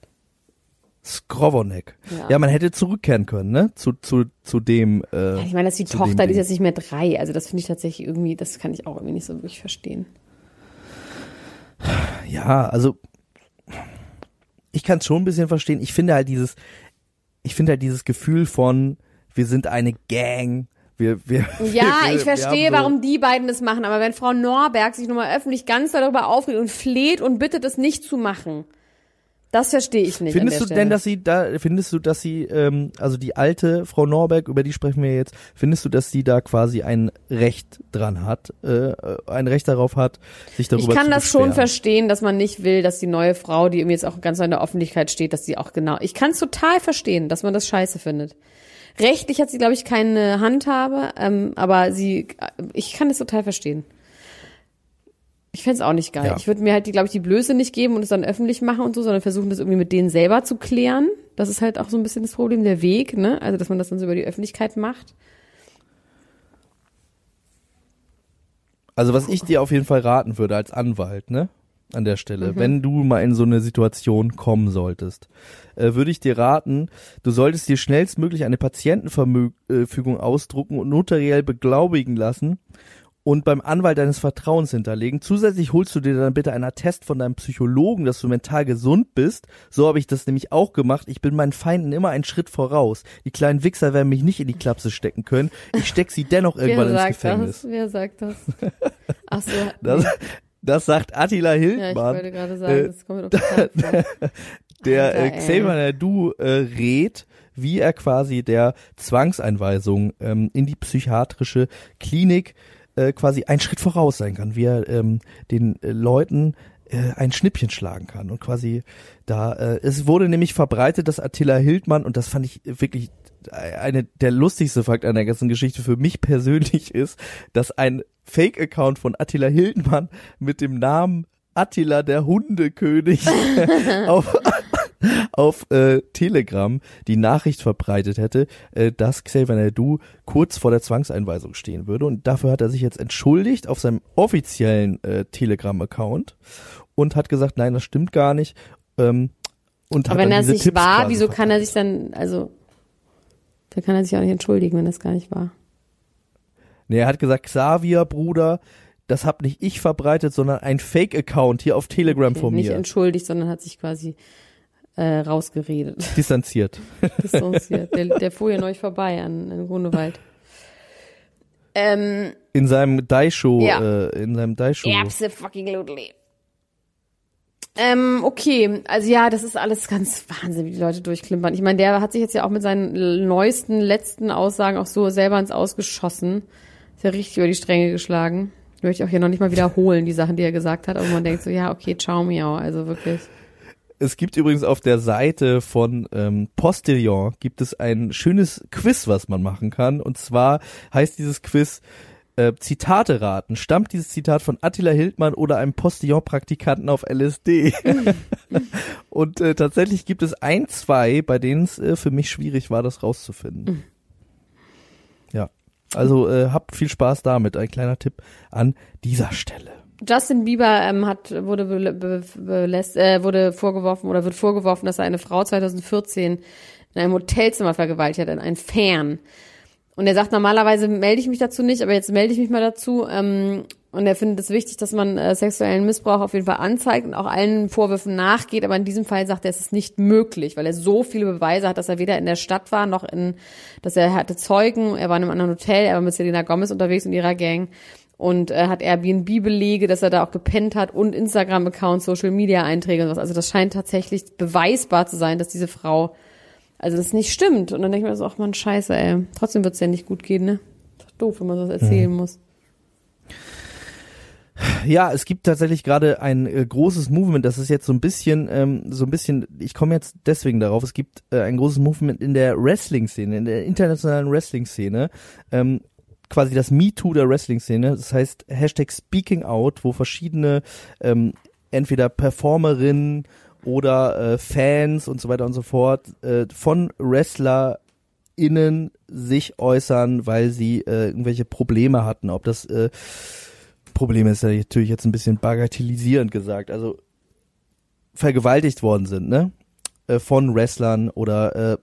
Skrovonek. Ja. Ja. man hätte zurückkehren können, ne? Zu, zu, zu dem. Äh, Ja, ich meine, das ist die Tochter, die ist jetzt nicht mehr drei. Also das finde ich tatsächlich irgendwie, das kann ich auch irgendwie nicht so wirklich verstehen. Ja, also ich kann es schon ein bisschen verstehen. Ich finde halt dieses, ich finde halt dieses Gefühl von, wir sind eine Gang. Wir, wir, Ja, <laughs> wir, ich verstehe, so, warum die beiden das machen. Aber wenn Frau Norberg sich nochmal öffentlich ganz darüber aufregt und fleht und bittet, es nicht zu machen, das verstehe ich nicht. Findest du denn, dass sie da, findest du, dass sie, ähm, also die alte Frau Norberg, über die sprechen wir jetzt, findest du, dass sie da quasi ein Recht dran hat, äh, ein Recht darauf hat, sich darüber ich kann zu das schon beschweren? verstehen, dass man nicht will, dass die neue Frau, die irgendwie jetzt auch ganz in der Öffentlichkeit steht, dass sie auch genau. Ich kann es total verstehen, dass man das scheiße findet. Rechtlich hat sie, glaube ich, keine Handhabe, ähm, aber sie, ich kann es total verstehen. Ich fänd's auch nicht geil. Ja. Ich würde mir halt, die, glaube ich, die Blöße nicht geben und es dann öffentlich machen und so, sondern versuchen, das irgendwie mit denen selber zu klären. Das ist halt auch so ein bisschen das Problem, der Weg, ne? Also, dass man das dann so über die Öffentlichkeit macht. Also was ich dir auf jeden Fall raten würde als Anwalt, ne? An der Mhm. Stelle, wenn du mal in so eine Situation kommen solltest, äh, würde ich dir raten, du solltest dir schnellstmöglich eine Patientenverfügung ausdrucken und notariell beglaubigen lassen und beim Anwalt deines Vertrauens hinterlegen. Zusätzlich holst du dir dann bitte einen Attest von deinem Psychologen, dass du mental gesund bist. So habe ich das nämlich auch gemacht. Ich bin meinen Feinden immer einen Schritt voraus. Die kleinen Wichser werden mich nicht in die Klapse stecken können. Ich steck sie dennoch <laughs> irgendwann Wer ins sagt Gefängnis. das? Wer sagt das? <laughs> Ach so. Das, das sagt Attila ja, ich Hildmann, wollte gerade sagen, äh, das kommt vor. <laughs> der Alter, äh. Xavier Naidu äh, rät, wie er quasi der Zwangseinweisung ähm, in die psychiatrische Klinik äh, quasi einen Schritt voraus sein kann, wie er ähm, den äh, Leuten äh, ein Schnippchen schlagen kann und quasi da äh, es wurde nämlich verbreitet, dass Attila Hildmann und das fand ich wirklich eine der lustigste Fakt an der ganzen Geschichte für mich persönlich <laughs> ist, dass ein Fake-Account von Attila Hildmann mit dem Namen Attila der Hundekönig <laughs> auf, auf äh, Telegram die Nachricht verbreitet hätte, äh, dass Xavier Naidu kurz vor der Zwangseinweisung stehen würde. Und dafür hat er sich jetzt entschuldigt auf seinem offiziellen äh, Telegram-Account und hat gesagt, nein, das stimmt gar nicht. Ähm, und hat Aber wenn er es nicht Tipps war, wieso kann er sich dann, also, da kann er sich auch nicht entschuldigen, wenn das gar nicht war. Nee, er hat gesagt, Xavier, Bruder, das hab nicht ich verbreitet, sondern ein Fake-Account hier auf Telegram Okay, von Nicht mir. entschuldigt, sondern hat sich quasi äh, rausgeredet. <laughs> Distanziert. Distanziert. Der, <laughs> der fuhr hier neulich vorbei an, an Grunewald. Ähm, In seinem Daisho, Ja. äh, in seinem Daisho. Absolutely. Ähm, okay, also ja, das ist alles ganz Wahnsinn, wie die Leute durchklimpern. Ich meine, der hat sich jetzt ja auch mit seinen neuesten, letzten Aussagen auch so selber ins Ausgeschossen. Ist ja richtig über die Stränge geschlagen. Möchte ich auch hier noch nicht mal wiederholen, die Sachen, die er gesagt hat. Aber man denkt so, ja, okay, ciao, miau, also wirklich. Es gibt übrigens auf der Seite von ähm, Postillon gibt es ein schönes Quiz, was man machen kann. Und zwar heißt dieses Quiz äh, Zitate raten. Stammt dieses Zitat von Attila Hildmann oder einem Postillon-Praktikanten auf LSD? <laughs> Und äh, tatsächlich gibt es ein, zwei, bei denen es äh, für mich schwierig war, das rauszufinden. Ja, also äh, habt viel Spaß damit. Ein kleiner Tipp an dieser Stelle. Justin Bieber ähm, hat wurde be, be, belässt, äh, wurde vorgeworfen oder wird vorgeworfen, dass er eine Frau 2014 in einem Hotelzimmer vergewaltigt hat, ein Fan. Und er sagt, normalerweise melde ich mich dazu nicht, aber jetzt melde ich mich mal dazu. Ähm, und er findet es wichtig, dass man äh, sexuellen Missbrauch auf jeden Fall anzeigt und auch allen Vorwürfen nachgeht. Aber in diesem Fall sagt er, es ist nicht möglich, weil er so viele Beweise hat, dass er weder in der Stadt war, noch in, dass er hatte Zeugen, er war in einem anderen Hotel, er war mit Selena Gomez unterwegs und ihrer Gang und äh, hat Airbnb-Belege, dass er da auch gepennt hat und Instagram-Account, Social-Media-Einträge und was. Also das scheint tatsächlich beweisbar zu sein, dass diese Frau, also das nicht stimmt. Und dann denke ich mir so, ach man, scheiße, ey. Trotzdem wird's ja nicht gut gehen, ne? Ist doch doof, wenn man sowas erzählen muss. Ja, es gibt tatsächlich gerade ein äh, großes Movement, das ist jetzt so ein bisschen, ähm, so ein bisschen, ich komme jetzt deswegen darauf, es gibt äh, ein großes Movement in der Wrestling-Szene, in der internationalen Wrestling-Szene, ähm, quasi das MeToo der Wrestling-Szene, das heißt Hashtag Speaking Out, wo verschiedene ähm, entweder Performerinnen oder äh, Fans und so weiter und so fort äh, von WrestlerInnen sich äußern, weil sie äh, irgendwelche Probleme hatten, ob das äh, Probleme ist ja natürlich jetzt ein bisschen bagatellisierend gesagt, also vergewaltigt worden sind, ne? Äh, von Wrestlern oder äh,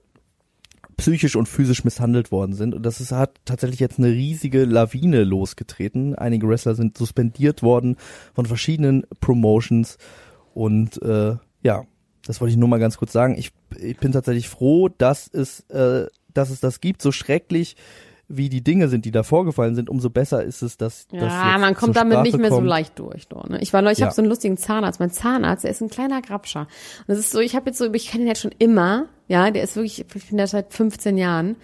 psychisch und physisch misshandelt worden sind. Und das ist, hat tatsächlich jetzt eine riesige Lawine losgetreten. Einige Wrestler sind suspendiert worden von verschiedenen Promotions. Und äh, ja, das wollte ich nur mal ganz kurz sagen. Ich, ich bin tatsächlich froh, dass es, äh, dass es das gibt, so schrecklich wie die Dinge sind, die da vorgefallen sind, umso besser ist es, dass das Ja, man kommt damit Sprache nicht mehr kommt. so leicht durch. Doch, ne? Ich war neulich, ich Ja. habe so einen lustigen Zahnarzt. Mein Zahnarzt, der ist ein kleiner Grabscher. Und das ist so, ich habe jetzt so, ich kenne ihn jetzt schon immer. Ja, der ist wirklich, ich bin da seit 15 Jahren.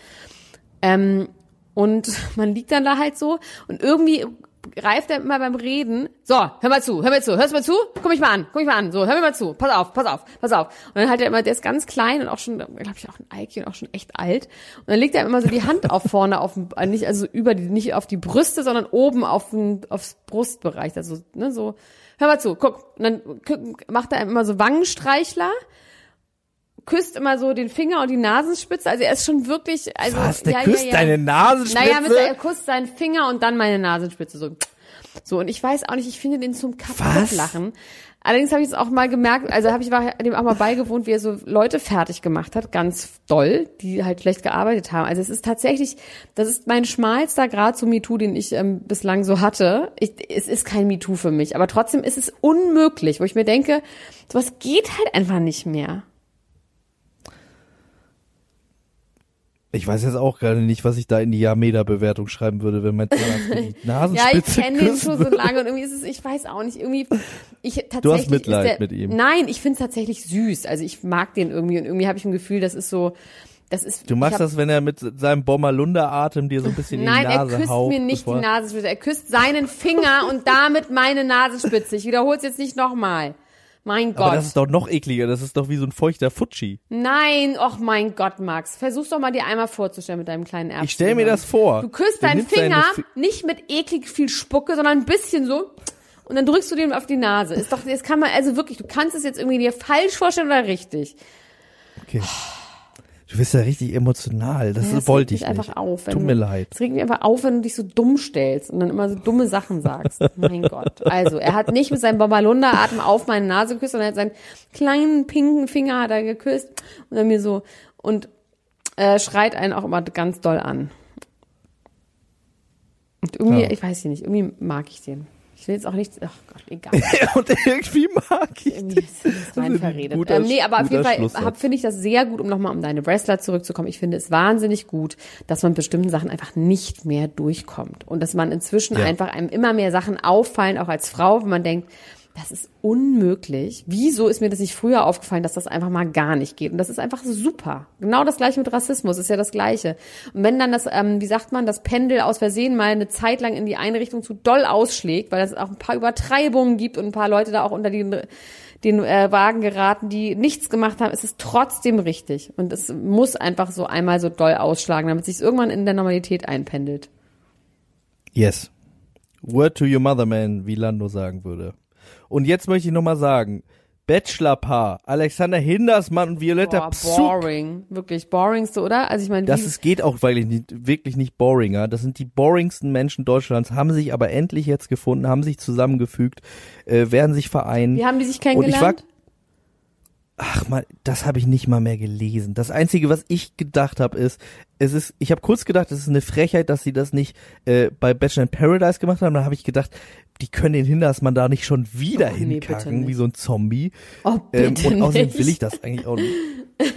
Ähm, und <laughs> man liegt dann da halt so und irgendwie greift er immer beim Reden. So, hör mal zu, hör mal zu, hörst du mal zu? Guck mich mal an, guck mich mal an. So, hör mir mal zu. Pass auf, pass auf, pass auf. Und dann halt er immer, der ist ganz klein und auch schon, glaube ich, auch ein Eiki und auch schon echt alt. Und dann legt er immer so die Hand auf vorne auf äh, nicht also über die, nicht auf die Brüste, sondern oben auf den, aufs Brustbereich. Also, ne, so. Hör mal zu, guck. Und dann macht er immer so Wangenstreichler küsst immer so den Finger und die Nasenspitze. Also er ist schon wirklich, also Was, der ja, küsst ja, ja. deine Nasenspitze? Naja, mit, er küsst seinen Finger und dann meine Nasenspitze so. So und ich weiß auch nicht, ich finde den zum Kaputtlachen. Allerdings habe ich es auch mal gemerkt, also habe ich war dem auch mal beigewohnt, wie er so Leute fertig gemacht hat, ganz doll, die halt schlecht gearbeitet haben. Also es ist tatsächlich, das ist mein schmalster Grad zu MeToo, den ich ähm, bislang so hatte. Ich, es ist kein MeToo für mich, aber trotzdem ist es unmöglich, wo ich mir denke, sowas geht halt einfach nicht mehr. Ich weiß jetzt auch gerade nicht, was ich da in die Yameda-Bewertung schreiben würde, wenn mein Zahnarzt <laughs> die Ja, Nasenspitze ich kenne den schon so lange und irgendwie ist es, ich weiß auch nicht, irgendwie, ich tatsächlich. Du hast Mitleid der, mit ihm. Nein, ich finde es tatsächlich süß. Also ich mag den irgendwie und irgendwie habe ich ein Gefühl, das ist so, das ist. Du magst ich hab, das, wenn er mit seinem Bommerlunder-Atem dir so ein bisschen Nein, in die er Nase küsst haucht. mir nicht die Nasenspitze. Er küsst seinen Finger und damit meine Nasenspitze. Ich wiederhole es jetzt nicht nochmal. Mein Gott. Aber das ist doch noch ekliger, das ist doch wie so ein feuchter Futschi. Nein, och mein Gott, Max. Versuch's doch mal dir einmal vorzustellen mit deinem kleinen Erbsen. Ich stell mir das vor. Du küsst deinen Finger Fi- nicht mit eklig viel Spucke, sondern ein bisschen so. Und dann drückst du den auf die Nase. Ist doch, das kann man, also wirklich, du kannst es jetzt irgendwie dir falsch vorstellen oder richtig. Okay. Du bist ja richtig emotional, das Ja, es wollte ich nicht. einfach auf. Tut mir leid. Es regt mich einfach auf, wenn du dich so dumm stellst und dann immer so dumme Sachen sagst. <laughs> mein Gott. Also, er hat nicht mit seinem Bombalunda-Atem auf meine Nase geküsst, sondern er hat seinen kleinen pinken Finger hat er geküsst und dann mir so und äh, schreit einen auch immer ganz doll an. Und irgendwie, Ja. ich weiß nicht, irgendwie mag ich den. Ich will jetzt auch nicht, ach Gott, egal. <laughs> und irgendwie mag ich ist das rein ein verredet. guter- ähm, nee, aber auf jeden Fall finde ich das sehr gut, um nochmal um deine Wrestler zurückzukommen. Ich finde es wahnsinnig gut, dass man bestimmten Sachen einfach nicht mehr durchkommt. Und dass man inzwischen Ja. einfach einem immer mehr Sachen auffallen, auch als Frau, wenn man denkt, das ist unmöglich. Wieso ist mir das nicht früher aufgefallen, dass das einfach mal gar nicht geht? Und das ist einfach super. Genau das gleiche mit Rassismus, ist ja das gleiche. Und wenn dann das, ähm, wie sagt man, das Pendel aus Versehen mal eine Zeit lang in die eine Richtung zu doll ausschlägt, weil es auch ein paar Übertreibungen gibt und ein paar Leute da auch unter den, den äh, Wagen geraten, die nichts gemacht haben, ist es trotzdem richtig. Und es muss einfach so einmal so doll ausschlagen, damit sich irgendwann in der Normalität einpendelt. Yes. Word to your mother, man, wie Lando sagen würde. Und jetzt möchte ich nochmal sagen, Bachelorpaar, Alexander Hindersmann und Violetta Boah, Psuk. boring. Wirklich boringste, oder? Also ich meine, Das ist, geht auch wirklich nicht, wirklich nicht boringer. Das sind die boringsten Menschen Deutschlands, haben sich aber endlich jetzt gefunden, haben sich zusammengefügt, äh, werden sich vereinen. wie haben die sich Und ich war, kennengelernt? ach mal, das habe ich nicht mal mehr gelesen. Das einzige, was ich gedacht habe, ist, es ist, ich habe kurz gedacht, es ist eine Frechheit, dass sie das nicht äh, bei Bachelor in Paradise gemacht haben. Dann habe ich gedacht, die können den Hindersmann da nicht schon wieder Oh, nee, hinkacken, nicht. wie so ein Zombie. Oh, Ähm, bitte und außerdem nicht. will ich das eigentlich auch nicht. <laughs>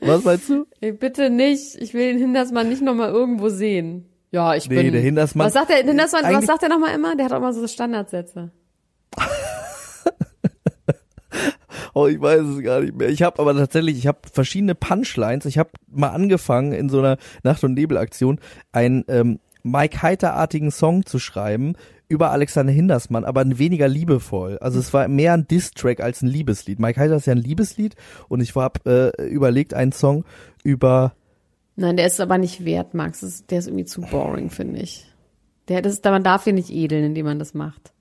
Was meinst du? Ey, bitte nicht. Ich will den Hindersmann nicht nochmal irgendwo sehen. Ja, ich Nee, bin. der Hindersmann- Was sagt der Hindersmann? Was sagt er nochmal immer? Der hat auch immer so Standardsätze. <laughs> Oh, ich weiß es gar nicht mehr. Ich habe aber tatsächlich, ich habe verschiedene Punchlines. Ich habe mal angefangen in so einer Nacht- und Nebel-Aktion einen ähm, Mike Heiter-artigen Song zu schreiben über Alexander Hindersmann, aber weniger liebevoll. Also es war mehr ein Diss-Track als ein Liebeslied. Mike Heiter ist ja ein Liebeslied und ich habe äh, überlegt, einen Song über Nein, der ist aber nicht wert, Max. Ist, der ist irgendwie zu boring, finde ich. Der, das ist, man darf hier nicht edeln, indem man das macht.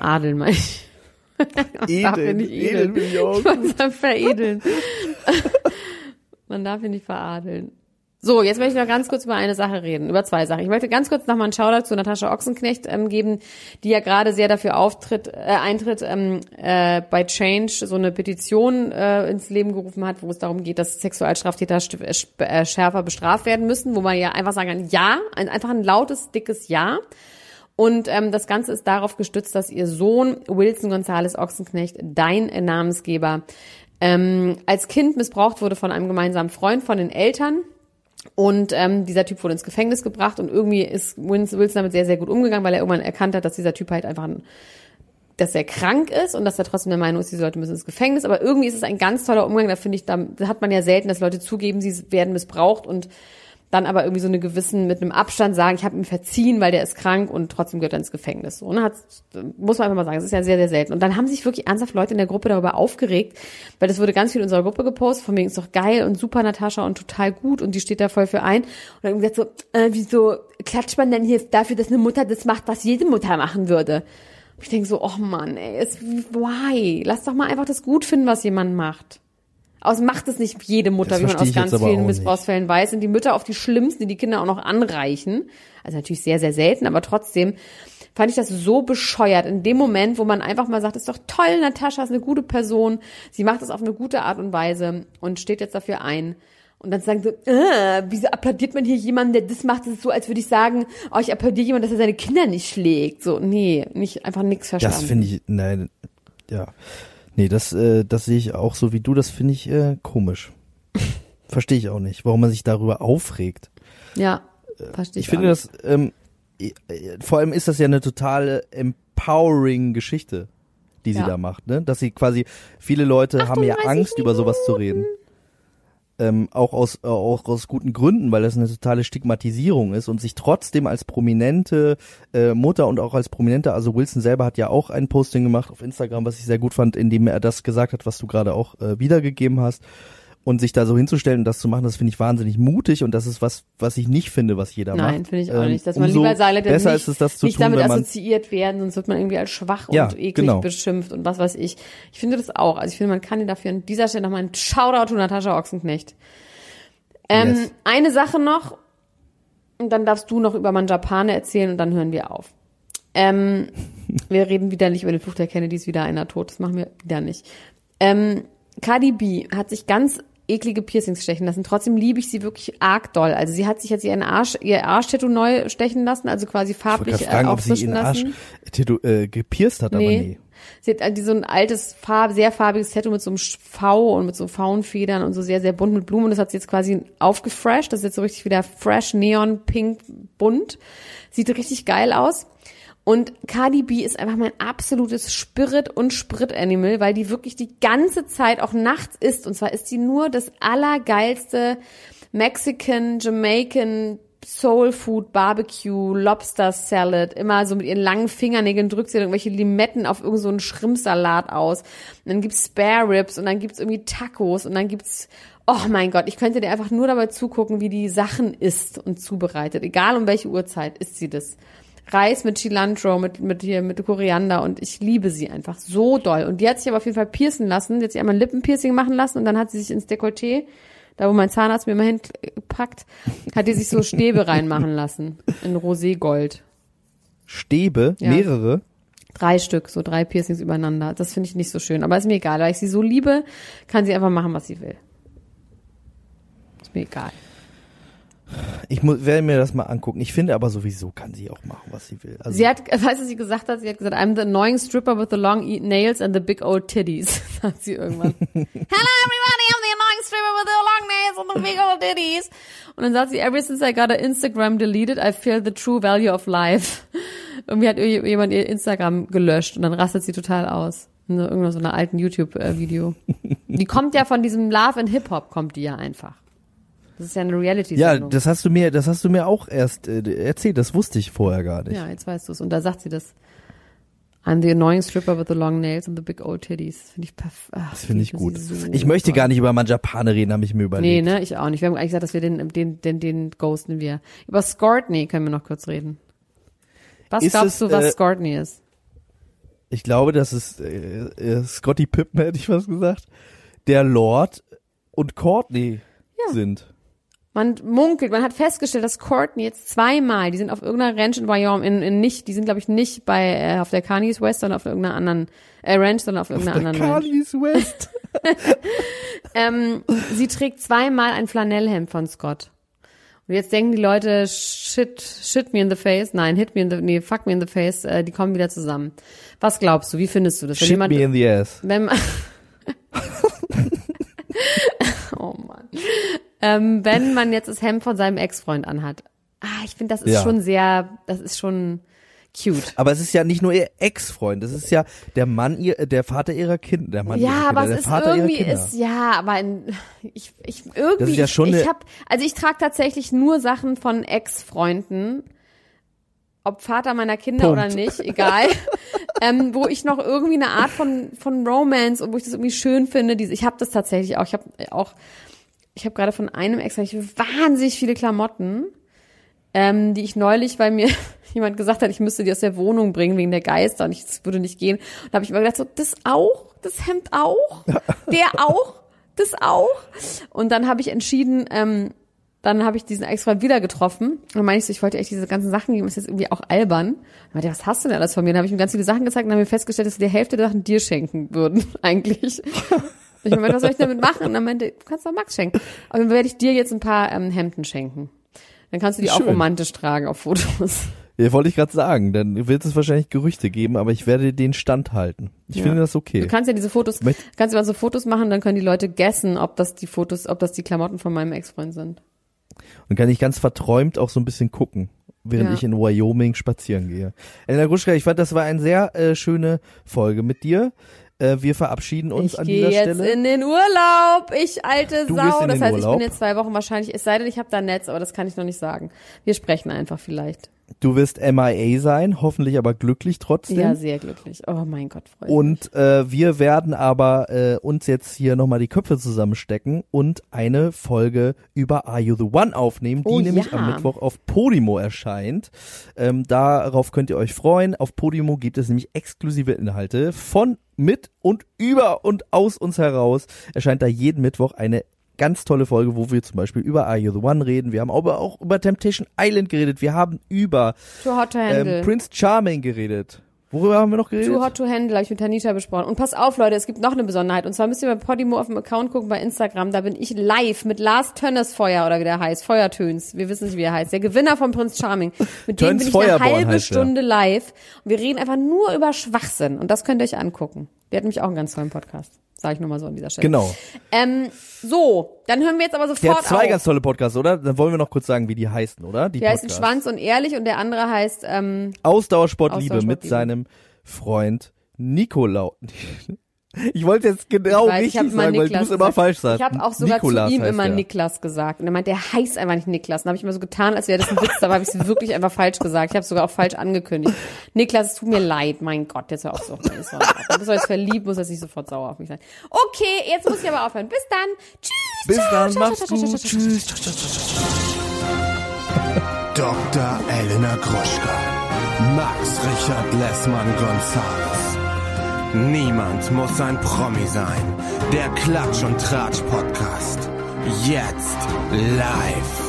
Adeln, meine ich. Man darf hier nicht edeln. bin ich veredeln. <laughs> Man darf ihn nicht veradeln. So, jetzt möchte ich noch ganz kurz über eine Sache reden, über zwei Sachen. Ich möchte ganz kurz nochmal einen Shoutout zu Natascha Ochsenknecht ähm, geben, die ja gerade sehr dafür auftritt, äh, eintritt, ähm, äh, bei Change so eine Petition äh, ins Leben gerufen hat, wo es darum geht, dass Sexualstraftäter st- äh, äh, schärfer bestraft werden müssen, wo man ja einfach sagen kann, ja, ein, einfach ein lautes, dickes Ja. Und ähm, das Ganze ist darauf gestützt, dass ihr Sohn Wilson Gonzales Ochsenknecht, dein Namensgeber, ähm, als Kind missbraucht wurde von einem gemeinsamen Freund von den Eltern. Und ähm, dieser Typ wurde ins Gefängnis gebracht und irgendwie ist Wilson damit sehr, sehr gut umgegangen, weil er irgendwann erkannt hat, dass dieser Typ halt einfach ein dass er krank ist und dass er trotzdem der Meinung ist, diese Leute müssen ins Gefängnis. Aber irgendwie ist es ein ganz toller Umgang. Da finde ich, da hat man ja selten, dass Leute zugeben, sie werden missbraucht und dann aber irgendwie so eine gewissen mit einem Abstand sagen, ich habe ihm verziehen, weil der ist krank und trotzdem gehört er ins Gefängnis. So, ne? Hat's, muss man einfach mal sagen, das ist ja sehr, sehr selten. Und dann haben sich wirklich ernsthaft Leute in der Gruppe darüber aufgeregt, weil das wurde ganz viel in unserer Gruppe gepostet, von wegen ist doch geil und super Natascha und total gut und die steht da voll für ein. Und dann gesagt so, äh, wieso klatscht man denn hier dafür, dass eine Mutter das macht, was jede Mutter machen würde? Und ich denke so, oh Mann, ey, es, why? Lass doch mal einfach das gut finden, was jemand macht. Aus macht es nicht jede Mutter, Das wie man aus ganz vielen nicht. Missbrauchsfällen weiß, sind die Mütter auf die schlimmsten, die die Kinder auch noch anreichen. Also natürlich sehr, sehr selten, aber trotzdem fand ich das so bescheuert. In dem Moment, wo man einfach mal sagt, ist doch toll, Natascha ist eine gute Person, sie macht es auf eine gute Art und Weise und steht jetzt dafür ein. Und dann sagen so, äh, wieso applaudiert man hier jemanden, der das macht? Das ist so, als würde ich sagen, oh, ich applaudiere jemanden, dass er seine Kinder nicht schlägt. So, nee, nicht einfach nichts verstanden. Das finde ich, nein, ja. Nee, das, äh, das sehe ich auch so wie du, das finde ich äh, komisch. <laughs> Verstehe ich auch nicht, warum man sich darüber aufregt. Ja, verstehe ich. Ich finde das, ähm, äh, äh, vor allem ist das ja eine totale empowering Geschichte, die sie Ja. da macht, ne? Dass sie quasi, viele Leute haben ja 38 Angst, über sowas zu reden. Ähm, auch aus äh, auch aus guten Gründen, weil das eine totale Stigmatisierung ist und sich trotzdem als prominente äh, Mutter und auch als prominente, also Wilson selber hat ja auch ein Posting gemacht auf Instagram, was ich sehr gut fand, in dem er das gesagt hat, was du gerade auch äh, wiedergegeben hast und sich da so hinzustellen und das zu machen, das finde ich wahnsinnig mutig und das ist was, was ich nicht finde, was jeder macht. Nein, finde ich auch Ähm, nicht. Dass man lieber sagt, besser nicht, ist es, das zu nicht tun, damit wenn man assoziiert werden, sonst wird man irgendwie als schwach Ja, und eklig genau. beschimpft und was weiß ich. Ich finde das auch. Also ich finde, man kann dir dafür an dieser Stelle nochmal einen Shoutout zu Natascha Ochsenknecht. Ähm, Yes. Eine Sache noch, und dann darfst du noch über Manjapane erzählen und dann hören wir auf. Ähm, <laughs> wir reden wieder nicht über den Fluch der Kennedys, wieder einer tot. Das machen wir wieder nicht. Ähm, Cardi B hat sich ganz eklige Piercings stechen lassen. Trotzdem liebe ich sie wirklich arg doll. Also sie hat sich jetzt ihren Arsch, ihr Arschtattoo neu stechen lassen, also quasi Ich farblich gerade fragen, äh, ob sie auffrischen ihren Arsch lassen. tätow- äh, gepierst hat, aber nee. Sie hat also so ein altes, farb, sehr farbiges Tattoo mit so einem V und mit so Faunfedern und so sehr, sehr bunt mit Blumen. Das hat sie jetzt quasi aufgefresht. Das ist jetzt so richtig wieder fresh, neon, pink, bunt. Sieht richtig geil aus. Und Cardi B ist einfach mein absolutes Spirit- und Sprit-Animal, weil die wirklich die ganze Zeit auch nachts isst. Und zwar ist sie nur das allergeilste Mexican, Jamaican, Soul Food, Barbecue, Lobster Salad, immer so mit ihren langen Fingernägeln drückt sie irgendwelche Limetten auf irgendeinen so Schrimpsalat aus. Und dann gibt's Spare Ribs und dann gibt's irgendwie Tacos und dann gibt's, oh mein Gott, ich könnte dir einfach nur dabei zugucken, wie die Sachen isst und zubereitet. Egal um welche Uhrzeit isst sie das. Reis mit Cilantro, mit, mit hier, mit Koriander und ich liebe sie einfach so doll. Und die hat sich aber auf jeden Fall piercen lassen. Die hat sich einmal ein Lippenpiercing machen lassen und dann hat sie sich ins Dekolleté, da wo mein Zahnarzt mir immer hinpackt, hat die sich so Stäbe <laughs> reinmachen lassen. In Roségold. Stäbe, Ja. mehrere. Drei Stück, so drei Piercings übereinander. Das finde ich nicht so schön. Aber ist mir egal, weil ich sie so liebe, kann sie einfach machen, was sie will. Ist mir egal. Ich muss, werde mir das mal angucken. Ich finde aber sowieso kann sie auch machen, was sie will. Also, Sie hat, <laughs> weißt du, sie gesagt hat, sie hat gesagt, I'm the annoying stripper with the long e- nails and the big old titties, <laughs> sagt sie irgendwann. <laughs> Hello everybody, I'm the annoying stripper with the long nails and the big old titties. Und dann sagt sie, ever since I got a Instagram deleted, I feel the true value of life. Irgendwie hat jemand ihr Instagram gelöscht und dann rastet sie total aus. In so- irgendeiner so einer alten YouTube-Video. Die kommt ja von diesem Love and Hip Hop, kommt die ja einfach. Das ist ja eine ja, Reality-Sendung. das hast du mir, das hast du mir auch erst äh, erzählt. Das wusste ich vorher gar nicht. Ja, jetzt weißt du es. Und da sagt sie das. I'm the annoying stripper with the long nails and the big old titties. Finde ich perfekt. Das finde ich gut. ich möchte gar nicht über Manjapane reden, habe ich mir Nee, überlegt. ne, ich auch nicht. Wir haben eigentlich gesagt, dass wir den, den, den, den ghosten wir. Über Scourtney können wir noch kurz reden. Was Ist glaubst es, du, was äh, Scourtney ist? Ich glaube, das ist äh, äh, Scotty Pippen, hätte ich was gesagt, der Lord und Courtney Ja. sind. Man munkelt, man hat festgestellt, dass Courtney jetzt zweimal, die sind auf irgendeiner Ranch in Wyoming, in, in nicht, die sind glaube ich nicht bei äh, auf der Carnies West, sondern auf irgendeiner anderen äh, Ranch, sondern auf irgendeiner Der anderen Ranch. Carly's West. <laughs> <laughs> Ähm, sie trägt zweimal ein Flanellhemd von Scott. Und jetzt denken die Leute, shit, shit me in the face. Nein, hit me in the, nee, fuck me in the face. Äh, die kommen wieder zusammen. Was glaubst du? Wie findest du das? Wenn Shit me in the ass. wenn man, <laughs> oh Mann. Ähm, wenn man jetzt das Hemd von seinem Ex-Freund anhat. Ah, ich finde, das ist Ja. schon sehr, das ist schon cute. Aber es ist ja nicht nur ihr Ex-Freund, das ist ja der Mann, ihr, der Vater ihrer Kinder. Der Mann ihrer Ja, Kinder, aber der es ist Vater ihrer irgendwie ist ja, aber ein, ich ich irgendwie Das ist ja schon ich, ich habe also ich trage tatsächlich nur Sachen von Ex-Freunden, ob Vater meiner Kinder Punkt. oder nicht, egal, <laughs> ähm, wo ich noch irgendwie eine Art von von Romance und wo ich das irgendwie schön finde. Diese, ich habe das tatsächlich auch. Ich habe auch, ich habe gerade von einem Ex hab ich wahnsinnig viele Klamotten, ähm, die ich neulich, weil mir <laughs> jemand gesagt hat, ich müsste die aus der Wohnung bringen wegen der Geister und ich, das würde nicht gehen. Und da habe ich immer gedacht, so, das auch, das Hemd auch, <laughs> der auch, das auch. Und dann habe ich entschieden, ähm, dann habe ich diesen Ex-Freund wieder getroffen. Und dann meine ich so, ich wollte echt diese ganzen Sachen geben, ist jetzt irgendwie auch albern. Und dann meinte was hast du denn alles von mir? Dann habe ich ihm ganz viele Sachen gezeigt und dann haben wir festgestellt, dass wir die Hälfte der Sachen dir schenken würden, <laughs> eigentlich. Und ich meinte, was soll ich damit machen? Und dann meinte, du kannst doch Max schenken. Aber dann werde ich dir jetzt ein paar ähm, Hemden schenken. Dann kannst du die auch Schön. romantisch tragen auf Fotos. Ja, wollte ich gerade sagen, dann wird es wahrscheinlich Gerüchte geben, aber ich werde den Stand halten. Ich Ja. finde das Du okay. kannst ja diese Fotos, Möcht- kannst du mal so Fotos machen, dann können die Leute guessen, ob das die Fotos, ob das die Klamotten von meinem Ex-Freund sind. Und kann ich ganz verträumt auch so ein bisschen gucken, während Ja. ich in Wyoming spazieren gehe. Elena Gruschka, ich fand, das war eine sehr äh, schöne Folge mit dir. Äh, wir verabschieden uns ich an dieser jetzt Stelle. in den Urlaub, ich alte Du Sau. das heißt, ich Urlaub? bin jetzt zwei Wochen wahrscheinlich, es sei denn, ich habe da Netz, aber das kann ich noch nicht sagen. Wir sprechen einfach vielleicht. Du wirst MIA sein, hoffentlich aber glücklich trotzdem. Ja, sehr glücklich. Oh mein Gott, mich. Und äh, wir werden aber äh, uns jetzt hier nochmal die Köpfe zusammenstecken und eine Folge über Are You the One aufnehmen, die Oh, nämlich ja. am Mittwoch auf Podimo erscheint. Ähm, darauf könnt ihr euch freuen. Auf Podimo gibt es nämlich exklusive Inhalte von, mit und über und aus uns heraus. Erscheint da jeden Mittwoch eine ganz tolle Folge, wo wir zum Beispiel über Are You the One reden. Wir haben aber auch über Temptation Island geredet. Wir haben über ähm, Prince Charming geredet, Worüber haben wir noch geredet? Too Hot to Handle habe ich mit Tanisha besprochen. Und pass auf, Leute, es gibt noch eine Besonderheit. Und zwar müsst ihr bei Podimo auf dem Account gucken bei Instagram. Da bin ich live mit Lars Tönnesfeuer oder wie der heißt. Feuertöns. Wir wissen nicht, wie er heißt. Der Gewinner von Prinz Charming. <laughs> Mit dem Töns bin ich eine Feuerborn halbe heißt er. Stunde live. Und wir reden einfach nur über Schwachsinn. Und das könnt ihr euch angucken. Der hat nämlich auch einen ganz tollen Podcast. Sag ich nur mal so an dieser Stelle. Genau. Ähm, so, dann hören wir jetzt aber Der sofort hat zwei auf. ganz tolle Podcasts, oder? Dann wollen wir noch kurz sagen, wie die heißen, oder? Die der heißt Podcasts. Schwanz und Ehrlich und der andere heißt, ähm, Ausdauersportliebe mit Ausdauersportliebe. seinem Freund Nikolau. <laughs> Ich wollte jetzt genau Ich weiß, ich richtig sagen, weil du Niklas es immer falsch sagst. Ich habe auch sogar Nikolas zu ihm immer der. Niklas gesagt. Und er meint, der heißt einfach nicht Niklas. Dann habe ich immer so getan, als wäre das ein Witz, aber habe ich es wirklich einfach falsch gesagt. Ich habe es sogar auch falsch angekündigt. Niklas, es tut mir leid, mein Gott, jetzt hör auf so. Du bist jetzt verliebt, muss jetzt nicht sofort sauer auf mich sein. Okay, jetzt muss ich aber aufhören. Bis dann. Tschüss. Bis dann, mach's gut. Tschüss. Dr. Elena Gruschka. Max Richard Lessmann Gonzales. Niemand muss ein Promi sein. Der Klatsch und Tratsch Podcast. Jetzt live.